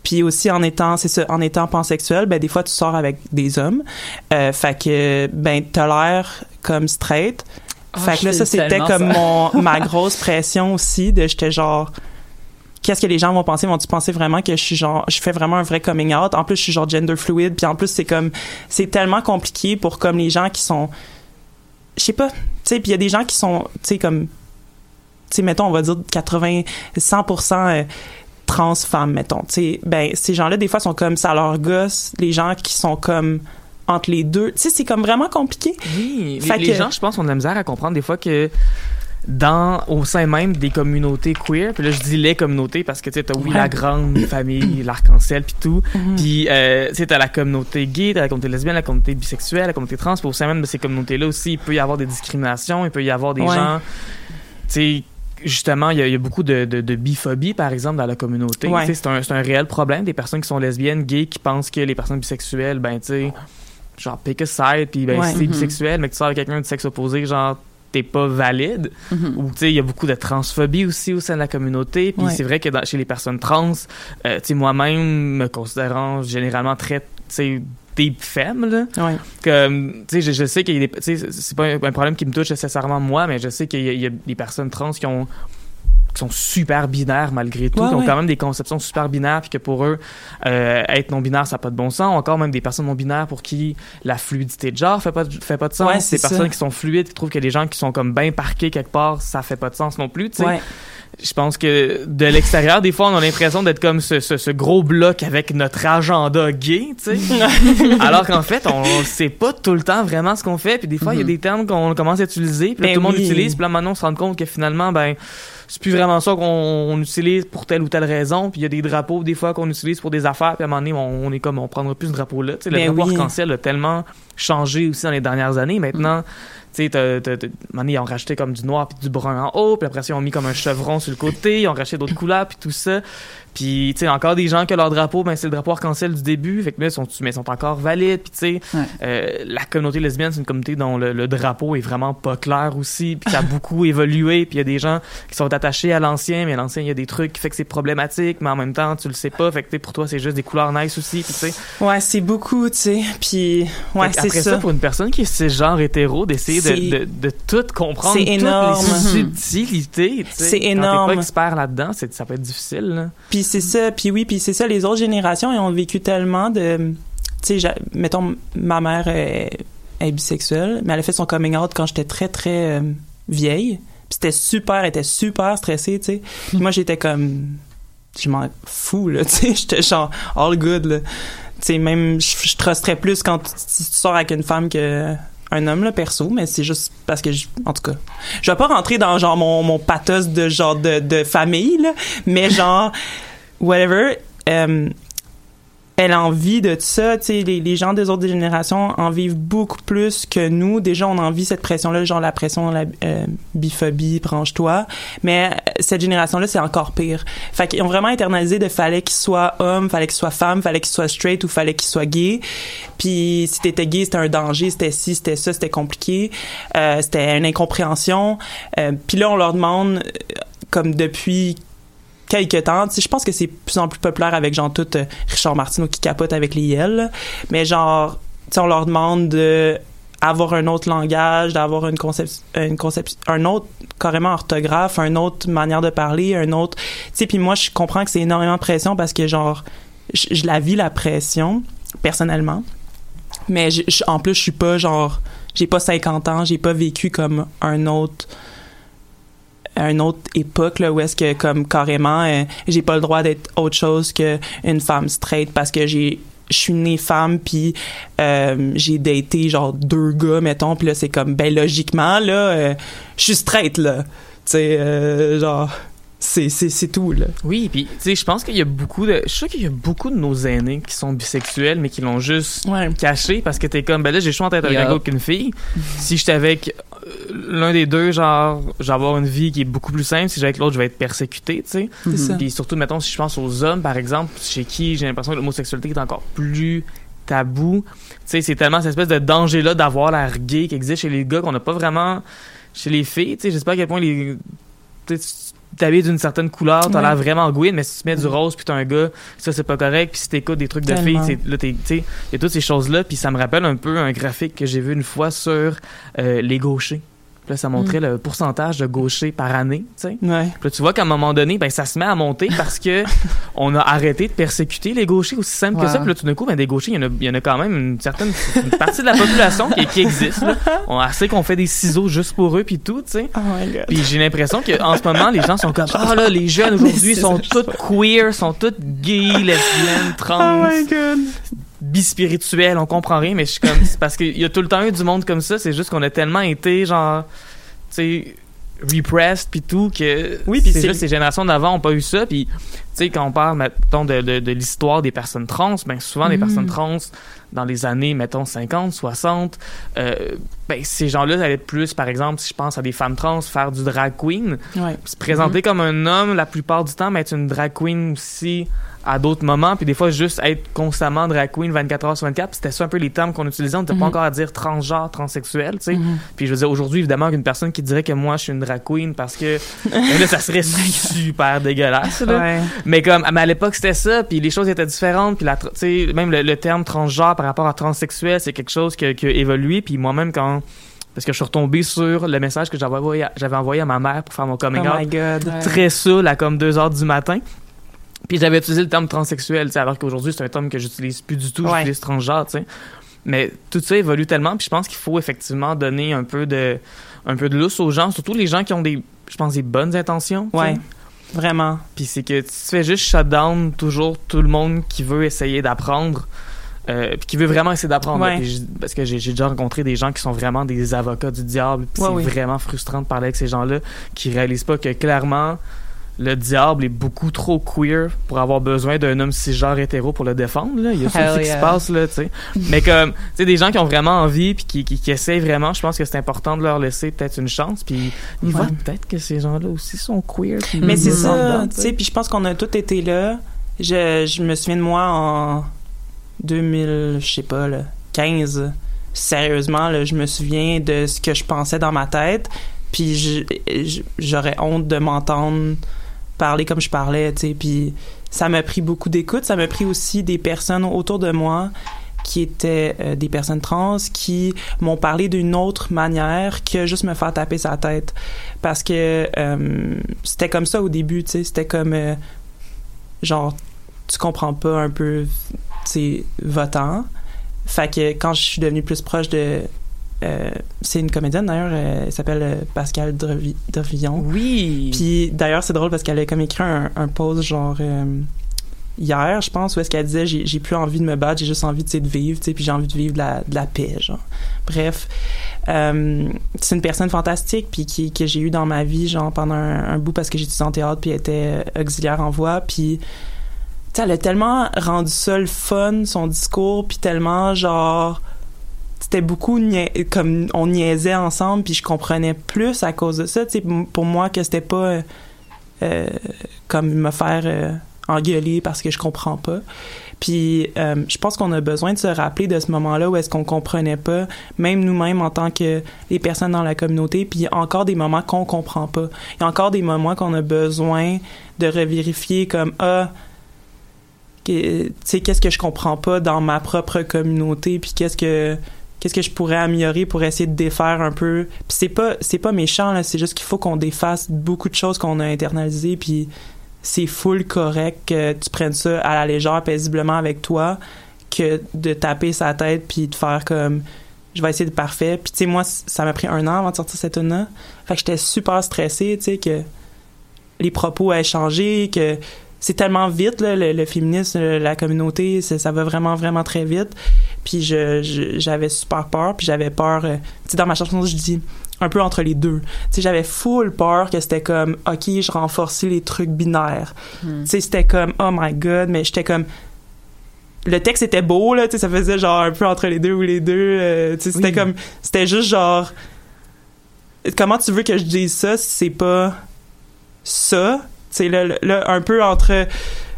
puis aussi en étant c'est ça en étant pansexuel ben des fois tu sors avec des hommes. Euh, fait que ben t'as l'air comme straight.
Ah,
fait que là ça c'était comme
ça.
mon ma grosse pression aussi de j'étais genre qu'est-ce que les gens vont penser? Vont-tu penser vraiment que je suis genre je fais vraiment un vrai coming out? En plus je suis genre gender fluid puis en plus c'est comme c'est tellement compliqué pour comme les gens qui sont je sais pas tu sais puis il y a des gens qui sont tu sais comme tu sais mettons on va dire 80 100% euh, trans femmes mettons tu sais ben ces gens-là des fois sont comme ça leur gosse les gens qui sont comme entre les deux tu sais c'est comme vraiment compliqué
Oui, les,
Fait
les
que-
gens, je pense, ont de la misère à comprendre des fois que dans au sein même des communautés queer, puis là je dis les communautés parce que tu sais t'as oui
Ouais.
la grande famille, l'arc-en-ciel puis tout,
Mhm.
puis euh, tu sais t'as la communauté gay, t'as la communauté lesbienne, la communauté bisexuelle, la communauté trans, puis au sein même de ces communautés-là aussi, il peut y avoir des discriminations, il peut y avoir des
Ouais.
gens, tu sais justement, il y, a- il y a beaucoup de, de, de biphobie, par exemple, dans la communauté.
Ouais.
C'est un, c'est un réel problème des personnes qui sont lesbiennes, gays, qui pensent que les personnes bisexuelles, ben, tu sais, genre, pick a side, puis ben,
Ouais.
si t'es
Mhm.
bisexuel, mais que tu sors avec quelqu'un de sexe opposé, genre, t'es pas valide.
Mhm.
Ou, tu sais, il y a beaucoup de transphobie aussi au sein de la communauté. Puis
Ouais.
c'est vrai que dans- chez les personnes trans, euh, tu sais, moi-même, me considérant généralement très, tu sais, des femmes, là. Comme, tu sais, je, je sais qu'il y a des, c'est- pas un, un problème qui me touche nécessairement moi, mais je sais qu'il y, y a des personnes trans qui ont qui sont super binaires malgré tout,
Ouais,
qui ont
ouais.
quand même des conceptions super binaires, puis que pour eux, euh, être non-binaire, ça n'a pas de bon sens. Encore même des personnes non-binaires pour qui la fluidité de genre fait pas, de- fait pas de sens.
Ouais,
des personnes qui sont fluides, qui trouvent que les gens qui sont comme bien parqués quelque part, ça fait pas de sens non plus, sais. Je pense que de l'extérieur, des fois, on a l'impression d'être comme ce, ce, ce gros bloc avec notre agenda gay, tu sais. Alors qu'en fait, on on sait pas tout le temps vraiment ce qu'on fait. Puis des fois, il y a des termes qu'on commence à utiliser. Puis là,
Ben
tout le monde
oui.
utilise. Puis là, maintenant, on se rend compte que finalement, ben, c'est plus vraiment ça qu'on on utilise pour telle ou telle raison. Puis il y a des drapeaux, des fois, qu'on utilise pour des affaires. Puis à un moment donné, on, on est comme, on prendra plus ce drapeau-là. Tu sais, le
Ben
drapeau
oui.
arc-en-ciel a tellement changé aussi dans les dernières années. Maintenant, tu sais, ils ont racheté comme du noir puis du brun en haut, puis après ils ont mis comme un chevron sur le côté, ils ont racheté d'autres couleurs puis tout ça. Puis, tu sais, encore des gens que leur drapeau, ben, c'est le drapeau arc-en-ciel du début, fait que ils sont, mais ils sont encore valides, puis tu sais,
Ouais.
euh, la communauté lesbienne, c'est une communauté dont le, le drapeau est vraiment pas clair aussi, puis ça a beaucoup évolué, puis il y a des gens qui sont attachés à l'ancien, mais l'ancien, il y a des trucs qui fait que c'est problématique, mais en même temps, tu le sais pas, fait que tu pour toi, c'est juste des couleurs nice aussi, puis tu sais,
Ouais, c'est beaucoup, tu sais. Puis, ouais, c'est
après ça.
ça.
pour une personne qui est cisgenre hétéro, d'essayer de, de, de tout comprendre,
C'est
toutes
énorme.
les subtilités.
C'est
Quand t'es
énorme.
pas expert là-dedans, ça peut être difficile, là.
Puis c'est ça, puis oui, puis c'est ça, les autres générations, ils ont vécu tellement de... Tu sais, mettons, ma mère est, bisexuelle, mais elle a fait son coming out quand j'étais très, très euh, vieille. Puis c'était super, elle était super stressée, tu sais. Puis moi, j'étais comme... Je m'en fous, là, tu sais. J'étais genre all good, là. Tu sais, même, je, trusterais plus quand tu, sors avec une femme que un homme, là, perso, mais c'est juste parce que, en tout cas, je vais pas rentrer dans, genre, mon, mon pathos de, genre, de famille, là, mais genre, whatever, euh, elle a envie de ça, tu sais, les, gens des autres générations en vivent beaucoup plus que nous. Déjà, on en vit cette pression-là, genre la pression, la euh, biphobie, branche-toi. Mais euh, cette génération-là, c'est encore pire. Fait qu'ils ont vraiment internalisé de fallait qu'il soit homme, fallait qu'il soit femme, fallait qu'il soit straight ou fallait qu'il soit gay. Puis si t'étais gay, c'était un danger, c'était ci, c'était ça, c'était compliqué. C'était une incompréhension. Puis là, on leur demande, comme depuis quelques je pense que c'est de plus en plus populaire avec genre tout euh, Richard Martineau qui capote avec les. Mais genre, on leur demande de un autre langage, d'avoir une une un autre carrément orthographe, une autre manière de parler, un autre. Puis moi je comprends que c'est énormément de pression parce que genre, je, la vis la pression personnellement. Mais en plus je suis pas genre, j'ai pas 50 ans, j'ai pas vécu comme un autre à une autre époque là où est-ce que comme carrément euh, j'ai pas le droit d'être autre chose que une femme straight parce que j'ai je suis née femme puis euh, j'ai daté genre deux gars mettons puis là c'est comme ben logiquement là euh, je suis straight là. Tu sais euh, genre c'est c'est c'est tout là.
Oui, puis tu sais, je pense qu'il y a beaucoup de, je suis sûr qu'il y a beaucoup de nos aînés qui sont bisexuels, mais qui l'ont juste
ouais.
caché parce que t'es comme, ben là, j'ai le choix entre être avec un gars ou qu'une fille. Si j'étais avec l'un des deux, genre, je vais avoir une vie qui est beaucoup plus simple. Si j'ai avec l'autre, je vais être persécuté, tu sais.
ça
Puis surtout, mettons, si je pense aux hommes, par exemple, chez qui j'ai l'impression que l'homosexualité est encore plus tabou. Tu sais, c'est tellement cette espèce de danger-là d'avoir l'air gay qui existe chez les gars qu'on n'a pas vraiment chez les filles. Tu sais, je sais pas à quel point les... t'habilles d'une certaine couleur, t'as
Ouais.
l'air vraiment gouine, mais si tu mets du rose puis t'es un gars, ça c'est pas correct. Puis si t'écoutes des trucs de
Tellement.
filles, là, t'es- tu sais, il y a toutes ces choses-là. Puis ça me rappelle un peu un graphique que j'ai vu une fois sur euh, les gauchers. Puis là, ça montrait le pourcentage de gauchers par année, tu sais.
ouais
Puis là, tu vois qu'à un moment donné, ben, ça se met à monter parce que on a arrêté de persécuter les gauchers aussi simple que ça. Puis là, tout d'un coup, ben, des gauchers, il y, en a, il y en a quand même une certaine une partie de la population qui, qui existe. Là. On sait qu'on fait des ciseaux juste pour eux puis tout, tu sais.
oh
Puis j'ai l'impression qu'en ce moment, les gens sont comme ah là, les jeunes aujourd'hui sont toutes queer, sont toutes gays, lesbiennes,
oh
trans,
my god
bispirituelles. On comprend rien, mais je suis comme c'est parce qu'il y a tout le temps eu du monde comme ça. C'est juste qu'on a tellement été genre, tu sais repressed puis tout que
Oui, puis c'est
juste ces générations d'avant ont pas eu ça puis tu sais quand on parle mettons de, de, de l'histoire des personnes trans ben souvent les
Mhm.
personnes trans dans les années mettons 50 60 euh, ben ces gens-là allaient plus par exemple si je pense à des femmes trans faire du drag queen
ouais
se présenter comme un homme la plupart du temps mais être une drag queen aussi à d'autres moments, puis des fois juste être constamment drag queen 24 heures sur 24. puis C'était ça un peu les termes qu'on utilisait. On n'était
Mhm.
pas encore à dire transgenre, transsexuel, tu sais.
Mhm.
Puis je veux dire, aujourd'hui, évidemment, qu'une personne qui dirait que moi, je suis une drag queen parce que là, ça serait super dégueulasse. là.
Ouais.
Mais comme, mais à l'époque, c'était ça, puis les choses étaient différentes, puis la, tu sais, même le, le terme transgenre par rapport à transsexuel, c'est quelque chose qui a, évolué, puis moi-même, quand, parce que je suis retombé sur le message que j'avais envoyé, à- j'avais envoyé à ma mère pour faire mon
Oh
coming out,
my god.
Ouais.
très saoul à comme 2 heures du matin. Puis j'avais utilisé le terme transsexuel, alors qu'aujourd'hui, c'est un terme que j'utilise plus du tout,
Ouais.
j'utilise transgenre, tu sais. Mais tout ça évolue tellement, puis je pense qu'il faut effectivement donner un peu de, un peu de lousse aux gens, surtout les gens qui ont des, je pense, des bonnes intentions.
Ouais. Vraiment.
Puis c'est que tu fais juste shut down toujours tout le monde qui veut essayer d'apprendre. Euh, puis qui veut vraiment essayer d'apprendre.
Ouais.
Parce que j'ai j'ai déjà rencontré des gens qui sont vraiment des avocats du diable. Puis
Ouais,
c'est
oui.
vraiment frustrant de parler avec ces gens-là qui réalisent pas que clairement le diable est beaucoup trop queer pour avoir besoin d'un homme cisgenre hétéro pour le défendre. Là. Il y a ça
Hell
aussi qui se passe. Là, tu sais. Mais comme, tu sais, des gens qui ont vraiment envie puis qui, qui, qui essayent vraiment, je pense que c'est important de leur laisser peut-être une chance. Puis ils voient peut-être que ces gens-là aussi sont queer.
Mais c'est ça,
dedans,
tu sais, puis je pense qu'on a tous été là. Je, je me souviens de moi en 2000, je sais pas, là, 15. Sérieusement, là, je me souviens de ce que je pensais dans ma tête, puis j'aurais honte de m'entendre parler comme je parlais, tu sais, puis ça m'a pris beaucoup d'écoute, ça m'a pris aussi des personnes autour de moi qui étaient euh, des personnes trans qui m'ont parlé d'une autre manière que juste me faire taper sa tête. Parce que euh, c'était comme ça au début tu sais. C'était comme euh, genre tu comprends pas un peu tu sais votant fait que quand je suis devenue plus proche de euh, c'est une comédienne d'ailleurs euh, elle s'appelle euh, Pascal Drevillon
Oui.
puis d'ailleurs, c'est drôle parce qu'elle a comme écrit un, un post genre euh, hier, je pense, où est-ce qu'elle disait j'ai, plus envie de me battre, j'ai juste envie de vivre, tu sais, puis j'ai envie de vivre de la, de la paix, genre. Bref, c'est une personne fantastique puis qui, que j'ai eu dans ma vie genre pendant un, un bout parce que j'étudiais en théâtre puis elle était auxiliaire en voix puis tu sais, elle a tellement rendu ça le fun son discours puis tellement genre c'était beaucoup comme on niaisait ensemble puis je comprenais plus à cause de ça. Pour moi que c'était pas euh, euh, comme me faire euh, engueuler parce que je comprends pas. Puis je pense qu'on a besoin de se rappeler de ce moment-là où est-ce qu'on comprenait pas même nous-mêmes en tant que les personnes dans la communauté puis il y a encore des moments qu'on comprend pas. Il y a encore des moments qu'on a besoin de revérifier comme ah tu sais qu'est-ce que je comprends pas dans ma propre communauté puis qu'est-ce que qu'est-ce que je pourrais améliorer pour essayer de défaire un peu. Puis c'est pas c'est pas méchant là c'est juste qu'il faut qu'on défasse beaucoup de choses qu'on a internalisées puis c'est full correct que tu prennes ça à la légère paisiblement avec toi que de taper sa tête puis de faire comme je vais essayer de parfait. Puis tu sais moi ça m'a pris un an avant de sortir cette tune là fait que j'étais super stressée tu sais que les propos aient changé que c'est tellement vite là, le, le féminisme le- la communauté ça va vraiment vraiment très vite puis je, j'avais super peur puis j'avais peur euh, tu sais dans ma chanson je dis un peu entre les deux tu sais j'avais full peur que c'était comme ok je renforçais les trucs binaires
Hmm.
tu sais c'était comme oh my god mais j'étais comme le texte était beau là tu sais ça faisait genre un peu entre les deux ou les deux euh, tu sais c'était
Oui.
comme c'était juste genre comment tu veux que je dise ça si c'est pas ça? Sais là, là, un peu entre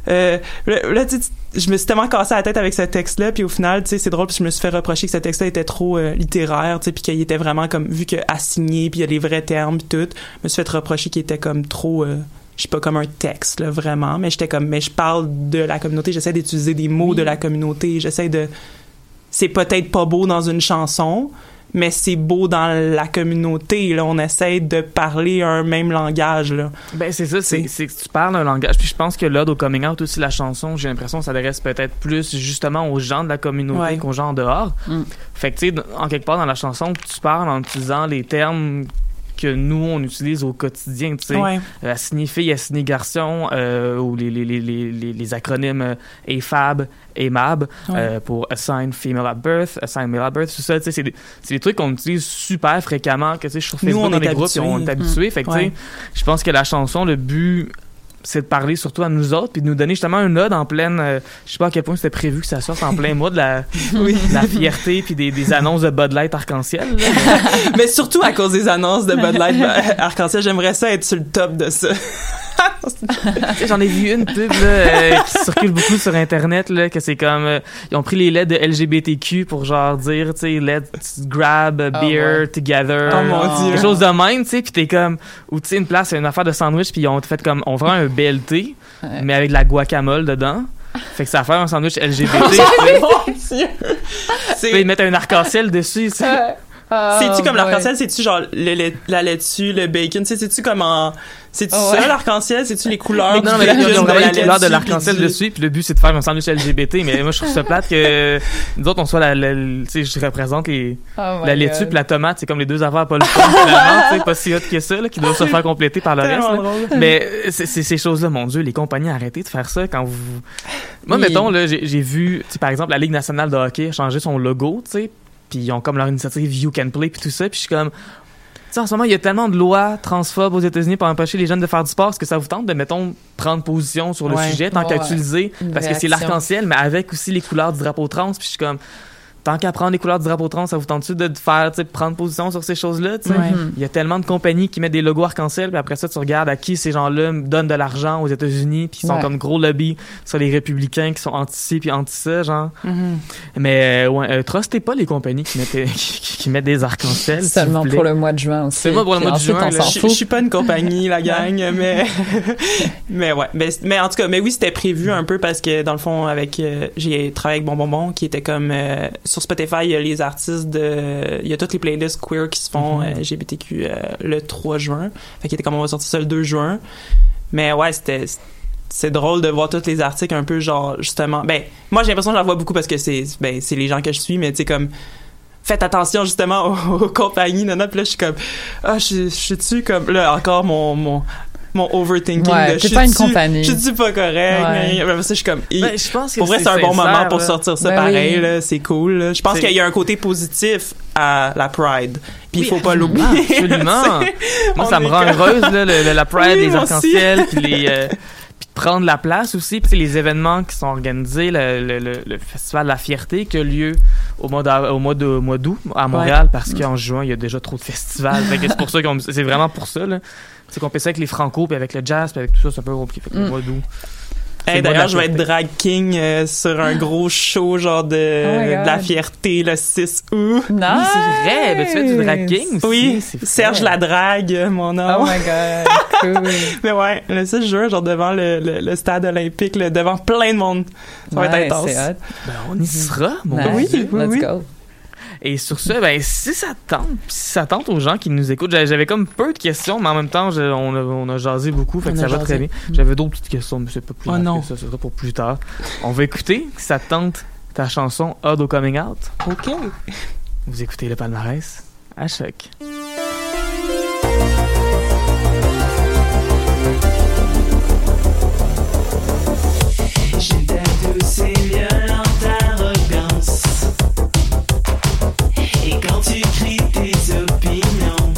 euh, là, là, je me suis tellement cassé la tête avec ce texte-là, puis au final, tu sais, c'est drôle, puis je me suis fait reprocher que ce texte-là était trop euh, littéraire, tu sais, puis qu'il était vraiment comme, vu que assigné, puis il y a les vrais termes, puis tout, je me suis fait reprocher qu'il était comme trop, euh, je sais pas, comme un texte, là, vraiment, mais j'étais comme, mais je parle de la communauté, j'essaie d'utiliser des mots de la communauté, j'essaie de... C'est peut-être pas beau dans une chanson, mais c'est beau dans la communauté, là, on essaie de parler un même langage, là.
Ben c'est ça, c'est c'est que tu parles un langage. Puis je pense que l'ode au coming out aussi la chanson, j'ai l'impression que ça s'adresse peut-être plus justement aux gens de la communauté
Ouais.
qu'aux gens en dehors.
Mm.
Fait que tu sais, en quelque part dans la chanson, tu parles en utilisant les termes que nous on utilise au quotidien, tu sais.
Ouais.
Euh, assigner fille, assigner garçon, euh, ou les, les, les, les, les- acronymes AFAB, AMAB,
Ouais.
euh, pour Assign Female at Birth, Assign Male at Birth, tout ça, tu sais, c'est des, des trucs qu'on utilise super fréquemment, que tu sais, sur
Nous,
Facebook
on
dans les groupes, on est
habitués.
habitué, fait que tu sais, je pense que la chanson, le but, c'est de parler surtout à nous autres, puis de nous donner justement un ode en pleine, euh, je sais pas à quel point c'était prévu que ça sorte en plein mois de la, de la fierté, puis des, des annonces de Bud Light arc-en-ciel,
mais surtout à cause des annonces de Bud Light Arc-en-Ciel, j'aimerais ça être sur le top de ça.
Sais, J'en ai vu une pub là, euh, qui circule beaucoup sur internet là, que c'est comme euh, ils ont pris les lettres de LGBTQ pour genre dire tu sais let's grab a
Ah,
beer
ouais.
together
Oh mon Dieu.
quelque chose de même tu sais puis t'es comme ou tu sais une place une affaire de sandwich puis ils ont fait comme on vend un BLT
Ouais.
mais avec de la guacamole dedans fait que ça faire un sandwich LGBT
Oh
sais.
mon Dieu!
Tu y mettre un arc-en-ciel dessus
Ah,
C'est-tu comme
ouais.
l'arc-en-ciel? C'est-tu genre le la laitue, le bacon? C'est-tu comme en. C'est-tu
Oh,
ça
ouais.
l'arc-en-ciel? C'est-tu les couleurs?
non, mais là, ils ont
de
vraiment
la
les couleurs de l'arc-en-ciel dessus, puis le but c'est de faire un sandwich LGBT. Mais moi, je trouve ça plate que nous autres, on soit la, la- tu sais, je représente les,
Oh
la laitue
God.
puis la tomate, c'est comme les deux affaires pas le fun finalement, tu sais, pas si hot que ça, là, qui doivent se faire compléter par le reste. Mais euh, c'est c'est ces choses-là, mon Dieu, les compagnies, arrêtez de faire ça quand vous. Moi,
Oui.
mettons, là, j'ai vu, par exemple, la Ligue nationale de hockey a changé son logo, tu sais, puis ils ont comme leur initiative You Can Play puis tout ça, puis je suis comme. Tu sais, en ce moment, il y a tellement de lois transphobes aux États-Unis pour empêcher les jeunes de faire du sport. Est-ce que ça vous tente de, mettons, prendre position sur le
Ouais.
sujet tant qu'à
Ouais.
utiliser? Parce que c'est l'arc-en-ciel, mais avec aussi les couleurs du drapeau trans. Puis je suis comme, tant qu'à prendre les couleurs du drapeau trans, ça vous tente-tu de faire, tu sais, prendre position sur ces choses-là? tu sais?
Ouais.
Mhm.
Il y a tellement de compagnies qui mettent des logos arc-en-ciel, puis après ça, tu regardes à qui ces gens-là donnent de l'argent aux États-Unis, puis ils sont
Ouais.
comme gros lobby sur les républicains qui sont anti-ci puis anti-ça, genre.
Mhm.
Mais, euh, ouais, euh, trustez pas les compagnies qui mettent, qui, qui- qui mettent des arc-en-ciel.
Seulement pour le mois de juin aussi.
Seulement pour le mois de juin,
Je suis pas une compagnie, la gang, mais mais ouais, mais, mais en tout cas, mais oui, c'était prévu un peu parce que dans le fond, avec euh, j'ai travaillé avec Bon Bonbon, qui était comme euh, sur Spotify, il y a les artistes de, il y a toutes les playlists queer qui se font
Mhm.
euh, LGBTQ euh, le 3 juin, fait qu'il était comme on va sortir ça le 2 juin, mais ouais, c'était c'est drôle de voir tous les articles un peu genre justement ben moi j'ai l'impression que j'en vois beaucoup parce que c'est ben c'est les gens que je suis mais tu sais comme faites attention justement aux, aux compagnies nana puis là je suis comme ah je je suis-tu comme là encore mon mon mon overthinking
Ouais,
de je
pas une compagnie.
je suis pas correct
Ouais.
mais après ça je suis comme
Ben, je pense que
pour vrai c'est un bon moment pour sortir ça
Ben
pareil
oui.
là c'est cool là. je pense qu'il y a un côté positif à la Pride puis il
Oui,
faut pas l'oublier
Absolument. Moi, ça me rend heureuse, là, le- le- la Pride,
Oui,
les arcs-en-ciel, puis les. euh, prendre la place aussi, puis les événements qui sont organisés, le, le, le- le festival de la fierté qui a lieu au mois au mois de au mois d'août à Montréal parce qu'en juin il y a déjà trop de festivals. C'est pour ça qu'on c'est vraiment pour ça là. C'est qu'on fait ça avec les franco puis avec le jazz puis avec tout ça c'est un peu compliqué. Fait que le
Mm.
Hey, d'ailleurs, je vais être drag king euh, sur un gros show genre de,
Oh
de la fierté le 6 août.
Nice!
Oui, c'est vrai, ben, tu fais du drag king aussi.
Oui. Serge la drague, mon nom.
Oh my god, cool.
Mais ouais, le 6 juin, genre devant le, le, le stade olympique, là, devant plein de monde. Ça va être intense.
hot.
Ben, on y sera, mon
Nice.
Dieu.
oui,
Let's
oui.
go.
Et sur ce, ben, si ça tente, si ça tente aux gens qui nous écoutent, j'avais comme peu de questions, mais en même temps, je- on, a, on a jasé beaucoup, fait que ça va
jasé.
très bien. J'avais d'autres petites questions, mais c'est pas plus
Oh non.
que ça, ce sera pour plus tard. On va écouter, si ça te tente, ta chanson Odd au Coming Out.
OK.
Vous écoutez le palmarès à choc.
J'ai Quand tu crie tes opinions.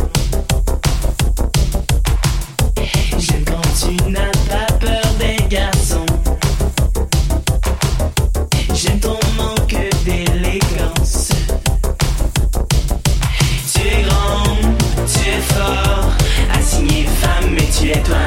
J'aime quand tu n'as pas peur des garçons. J'aime ton manque d'élégance. Tu es grand,
tu es fort. Assigné femme et tu
es toi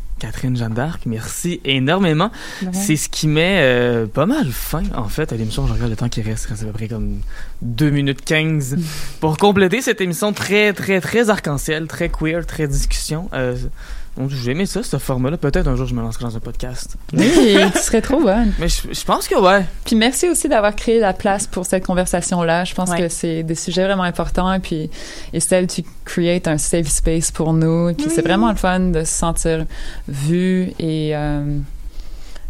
Catherine Jeanne d'Arc, merci énormément. C'est ce qui met euh, pas mal fin, en fait, à l'émission. Je regarde le temps qui reste, reste à peu près comme 2 minutes 15 pour compléter cette émission très, très, très arc-en-ciel, très queer, très discussion. Euh, j'ai aimé ça, ce format-là. Peut-être un jour je me lancerai dans un podcast.
Oui, tu serais trop bonne.
Mais je, je pense que ouais.
Puis merci aussi d'avoir créé la place pour cette conversation-là. Je pense
Ouais.
que c'est des sujets vraiment importants. Et puis, Estelle, tu creates un safe space pour nous. Et puis, c'est vraiment le fun de se sentir vu et, euh,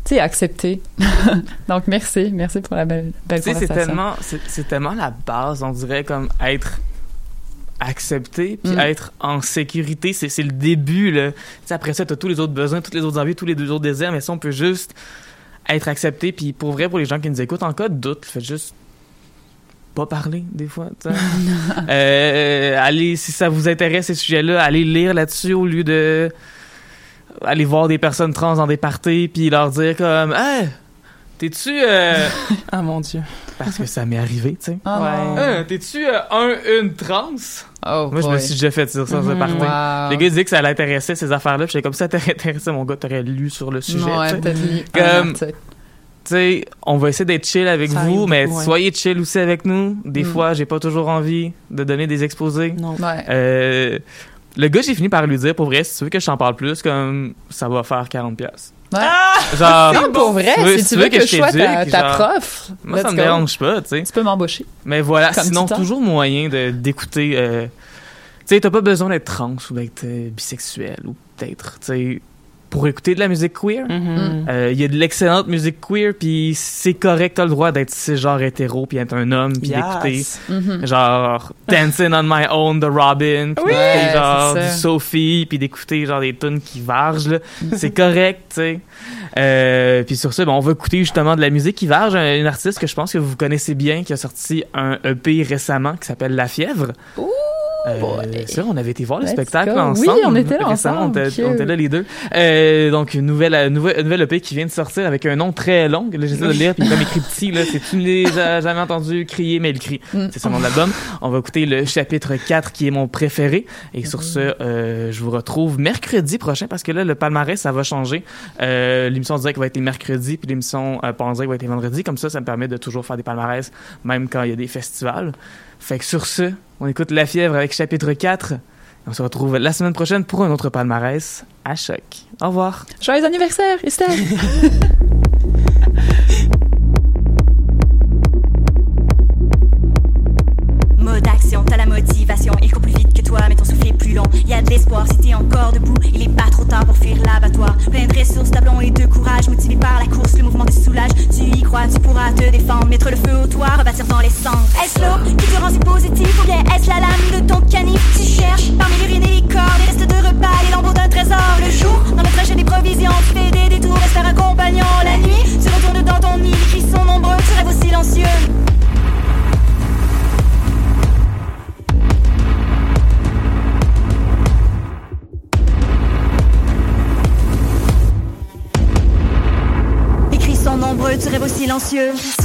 tu sais, accepté. Donc, merci. Merci pour la belle, belle
Tu sais, c'est
conversation.
tellement, c'est tellement la base, on dirait, comme être accepté puis
Mm.
être en sécurité c'est c'est le début là Tu après ça t'as tous les autres besoins toutes les autres envies tous les deux autres désirs mais ça on peut juste être accepté puis pour vrai pour les gens qui nous écoutent en cas de doute faites juste pas parler des fois tu sais. euh, allez si ça vous intéresse ces sujets là allez lire là-dessus au lieu de aller voir des personnes trans dans des parties puis leur dire comme hey t'es-tu euh,
Ah mon Dieu.
Parce que ça m'est arrivé, tu sais.
Oh.
Ouais.
Euh, T'es-tu euh, un, une trans?
Oh,
Moi, je me suis déjà fait dire ça un
Mhm.
party.
Wow.
Les gars disaient que ça l'intéressait, ces affaires-là. Puis j'étais comme ça t'intéressait, mon gars, t'aurais lu sur le sujet.
Ouais, lu un
Comme-. Tu sais, on va essayer d'être chill avec
Ça
vous, mais
beaucoup, ouais.
soyez chill aussi avec nous. Des
Mm.
fois, j'ai pas toujours envie de donner des exposés.
Non.
Ouais.
Euh, le gars, j'ai fini par lui dire, pour vrai, si tu veux que je t'en parle plus, comme ça va faire 40$. piastres.
Ouais.
Genre,
non, pour vrai,
tu veux-
si tu veux que, je sois ta, ta
genre,
prof,
moi, ça me
go.
dérange pas, tu sais.
Tu peux m'embaucher.
Mais voilà,
Comme
sinon, toujours moyen de- d'écouter. euh, tu sais, t'as pas besoin d'être trans ou d'être euh, bisexuel ou d'être, tu sais, pour écouter de la musique queer.
Mhm.
Euh, Il y a de l'excellente musique queer, puis c'est correct, t'as le droit d'être genre hétéro, puis être un homme, puis d'écouter
Yes.
Mhm.
genre Dancing on My Own de Robin, puis
Oui,
d'écouter genre du. Sophie, puis d'écouter genre des tunes qui vargent, là. c'est correct, tu sais. Euh, puis sur ça, ben, on va écouter justement de la musique qui varge, un- une artiste que je pense que vous connaissez bien, qui a sorti un EP récemment qui s'appelle La Fièvre.
Ouh,
Euh, c'est vrai, on avait été voir le spectacle ensemble.
Oui, on était là
récemment,
ensemble,
On était, on était là les deux. Euh, donc, une nouvelle, euh, nouvelle, nouvelle EP qui vient de sortir avec un nom très long. Là, j'essaie de le lire, puis comme écrit petit, là, c'est tu ne l'as jamais entendu crier, mais il crie.
Mm.
C'est son nom de l'album. On va écouter le chapitre 4 qui est mon préféré. Et sur ce, euh, je vous retrouve mercredi prochain parce que là, le palmarès, ça va changer. Euh, l'émission direct va être les mercredis, puis l'émission euh, en direct va être les vendredis. Comme ça, ça me permet de toujours faire des palmarès, même quand il y a des festivals. Fait que sur ce, on écoute La Fièvre avec chapitre 4. On se retrouve la semaine prochaine pour un autre palmarès à choc. Au revoir.
Joyeux anniversaire, Estelle!
long. Y a de l'espoir si t'es encore debout, il est pas trop tard pour fuir l'abattoir. Plein de ressources, d'aplomb et de courage, motivé par la course, le mouvement te soulage. Tu y crois, tu pourras te défendre, mettre le feu au toit, rebâtir dans les cendres. Est-ce l'eau qui te rend si positif ou bien est-ce la lame de ton canif? Tu cherches parmi l'urine et les corps, les restes de repas, les lambeaux d'un trésor. Le jour, dans le trajet des provisions, tu fais des détours, espère un compagnon. La nuit, tu retournes dans ton nid, les cris sont nombreux, tu silencieux.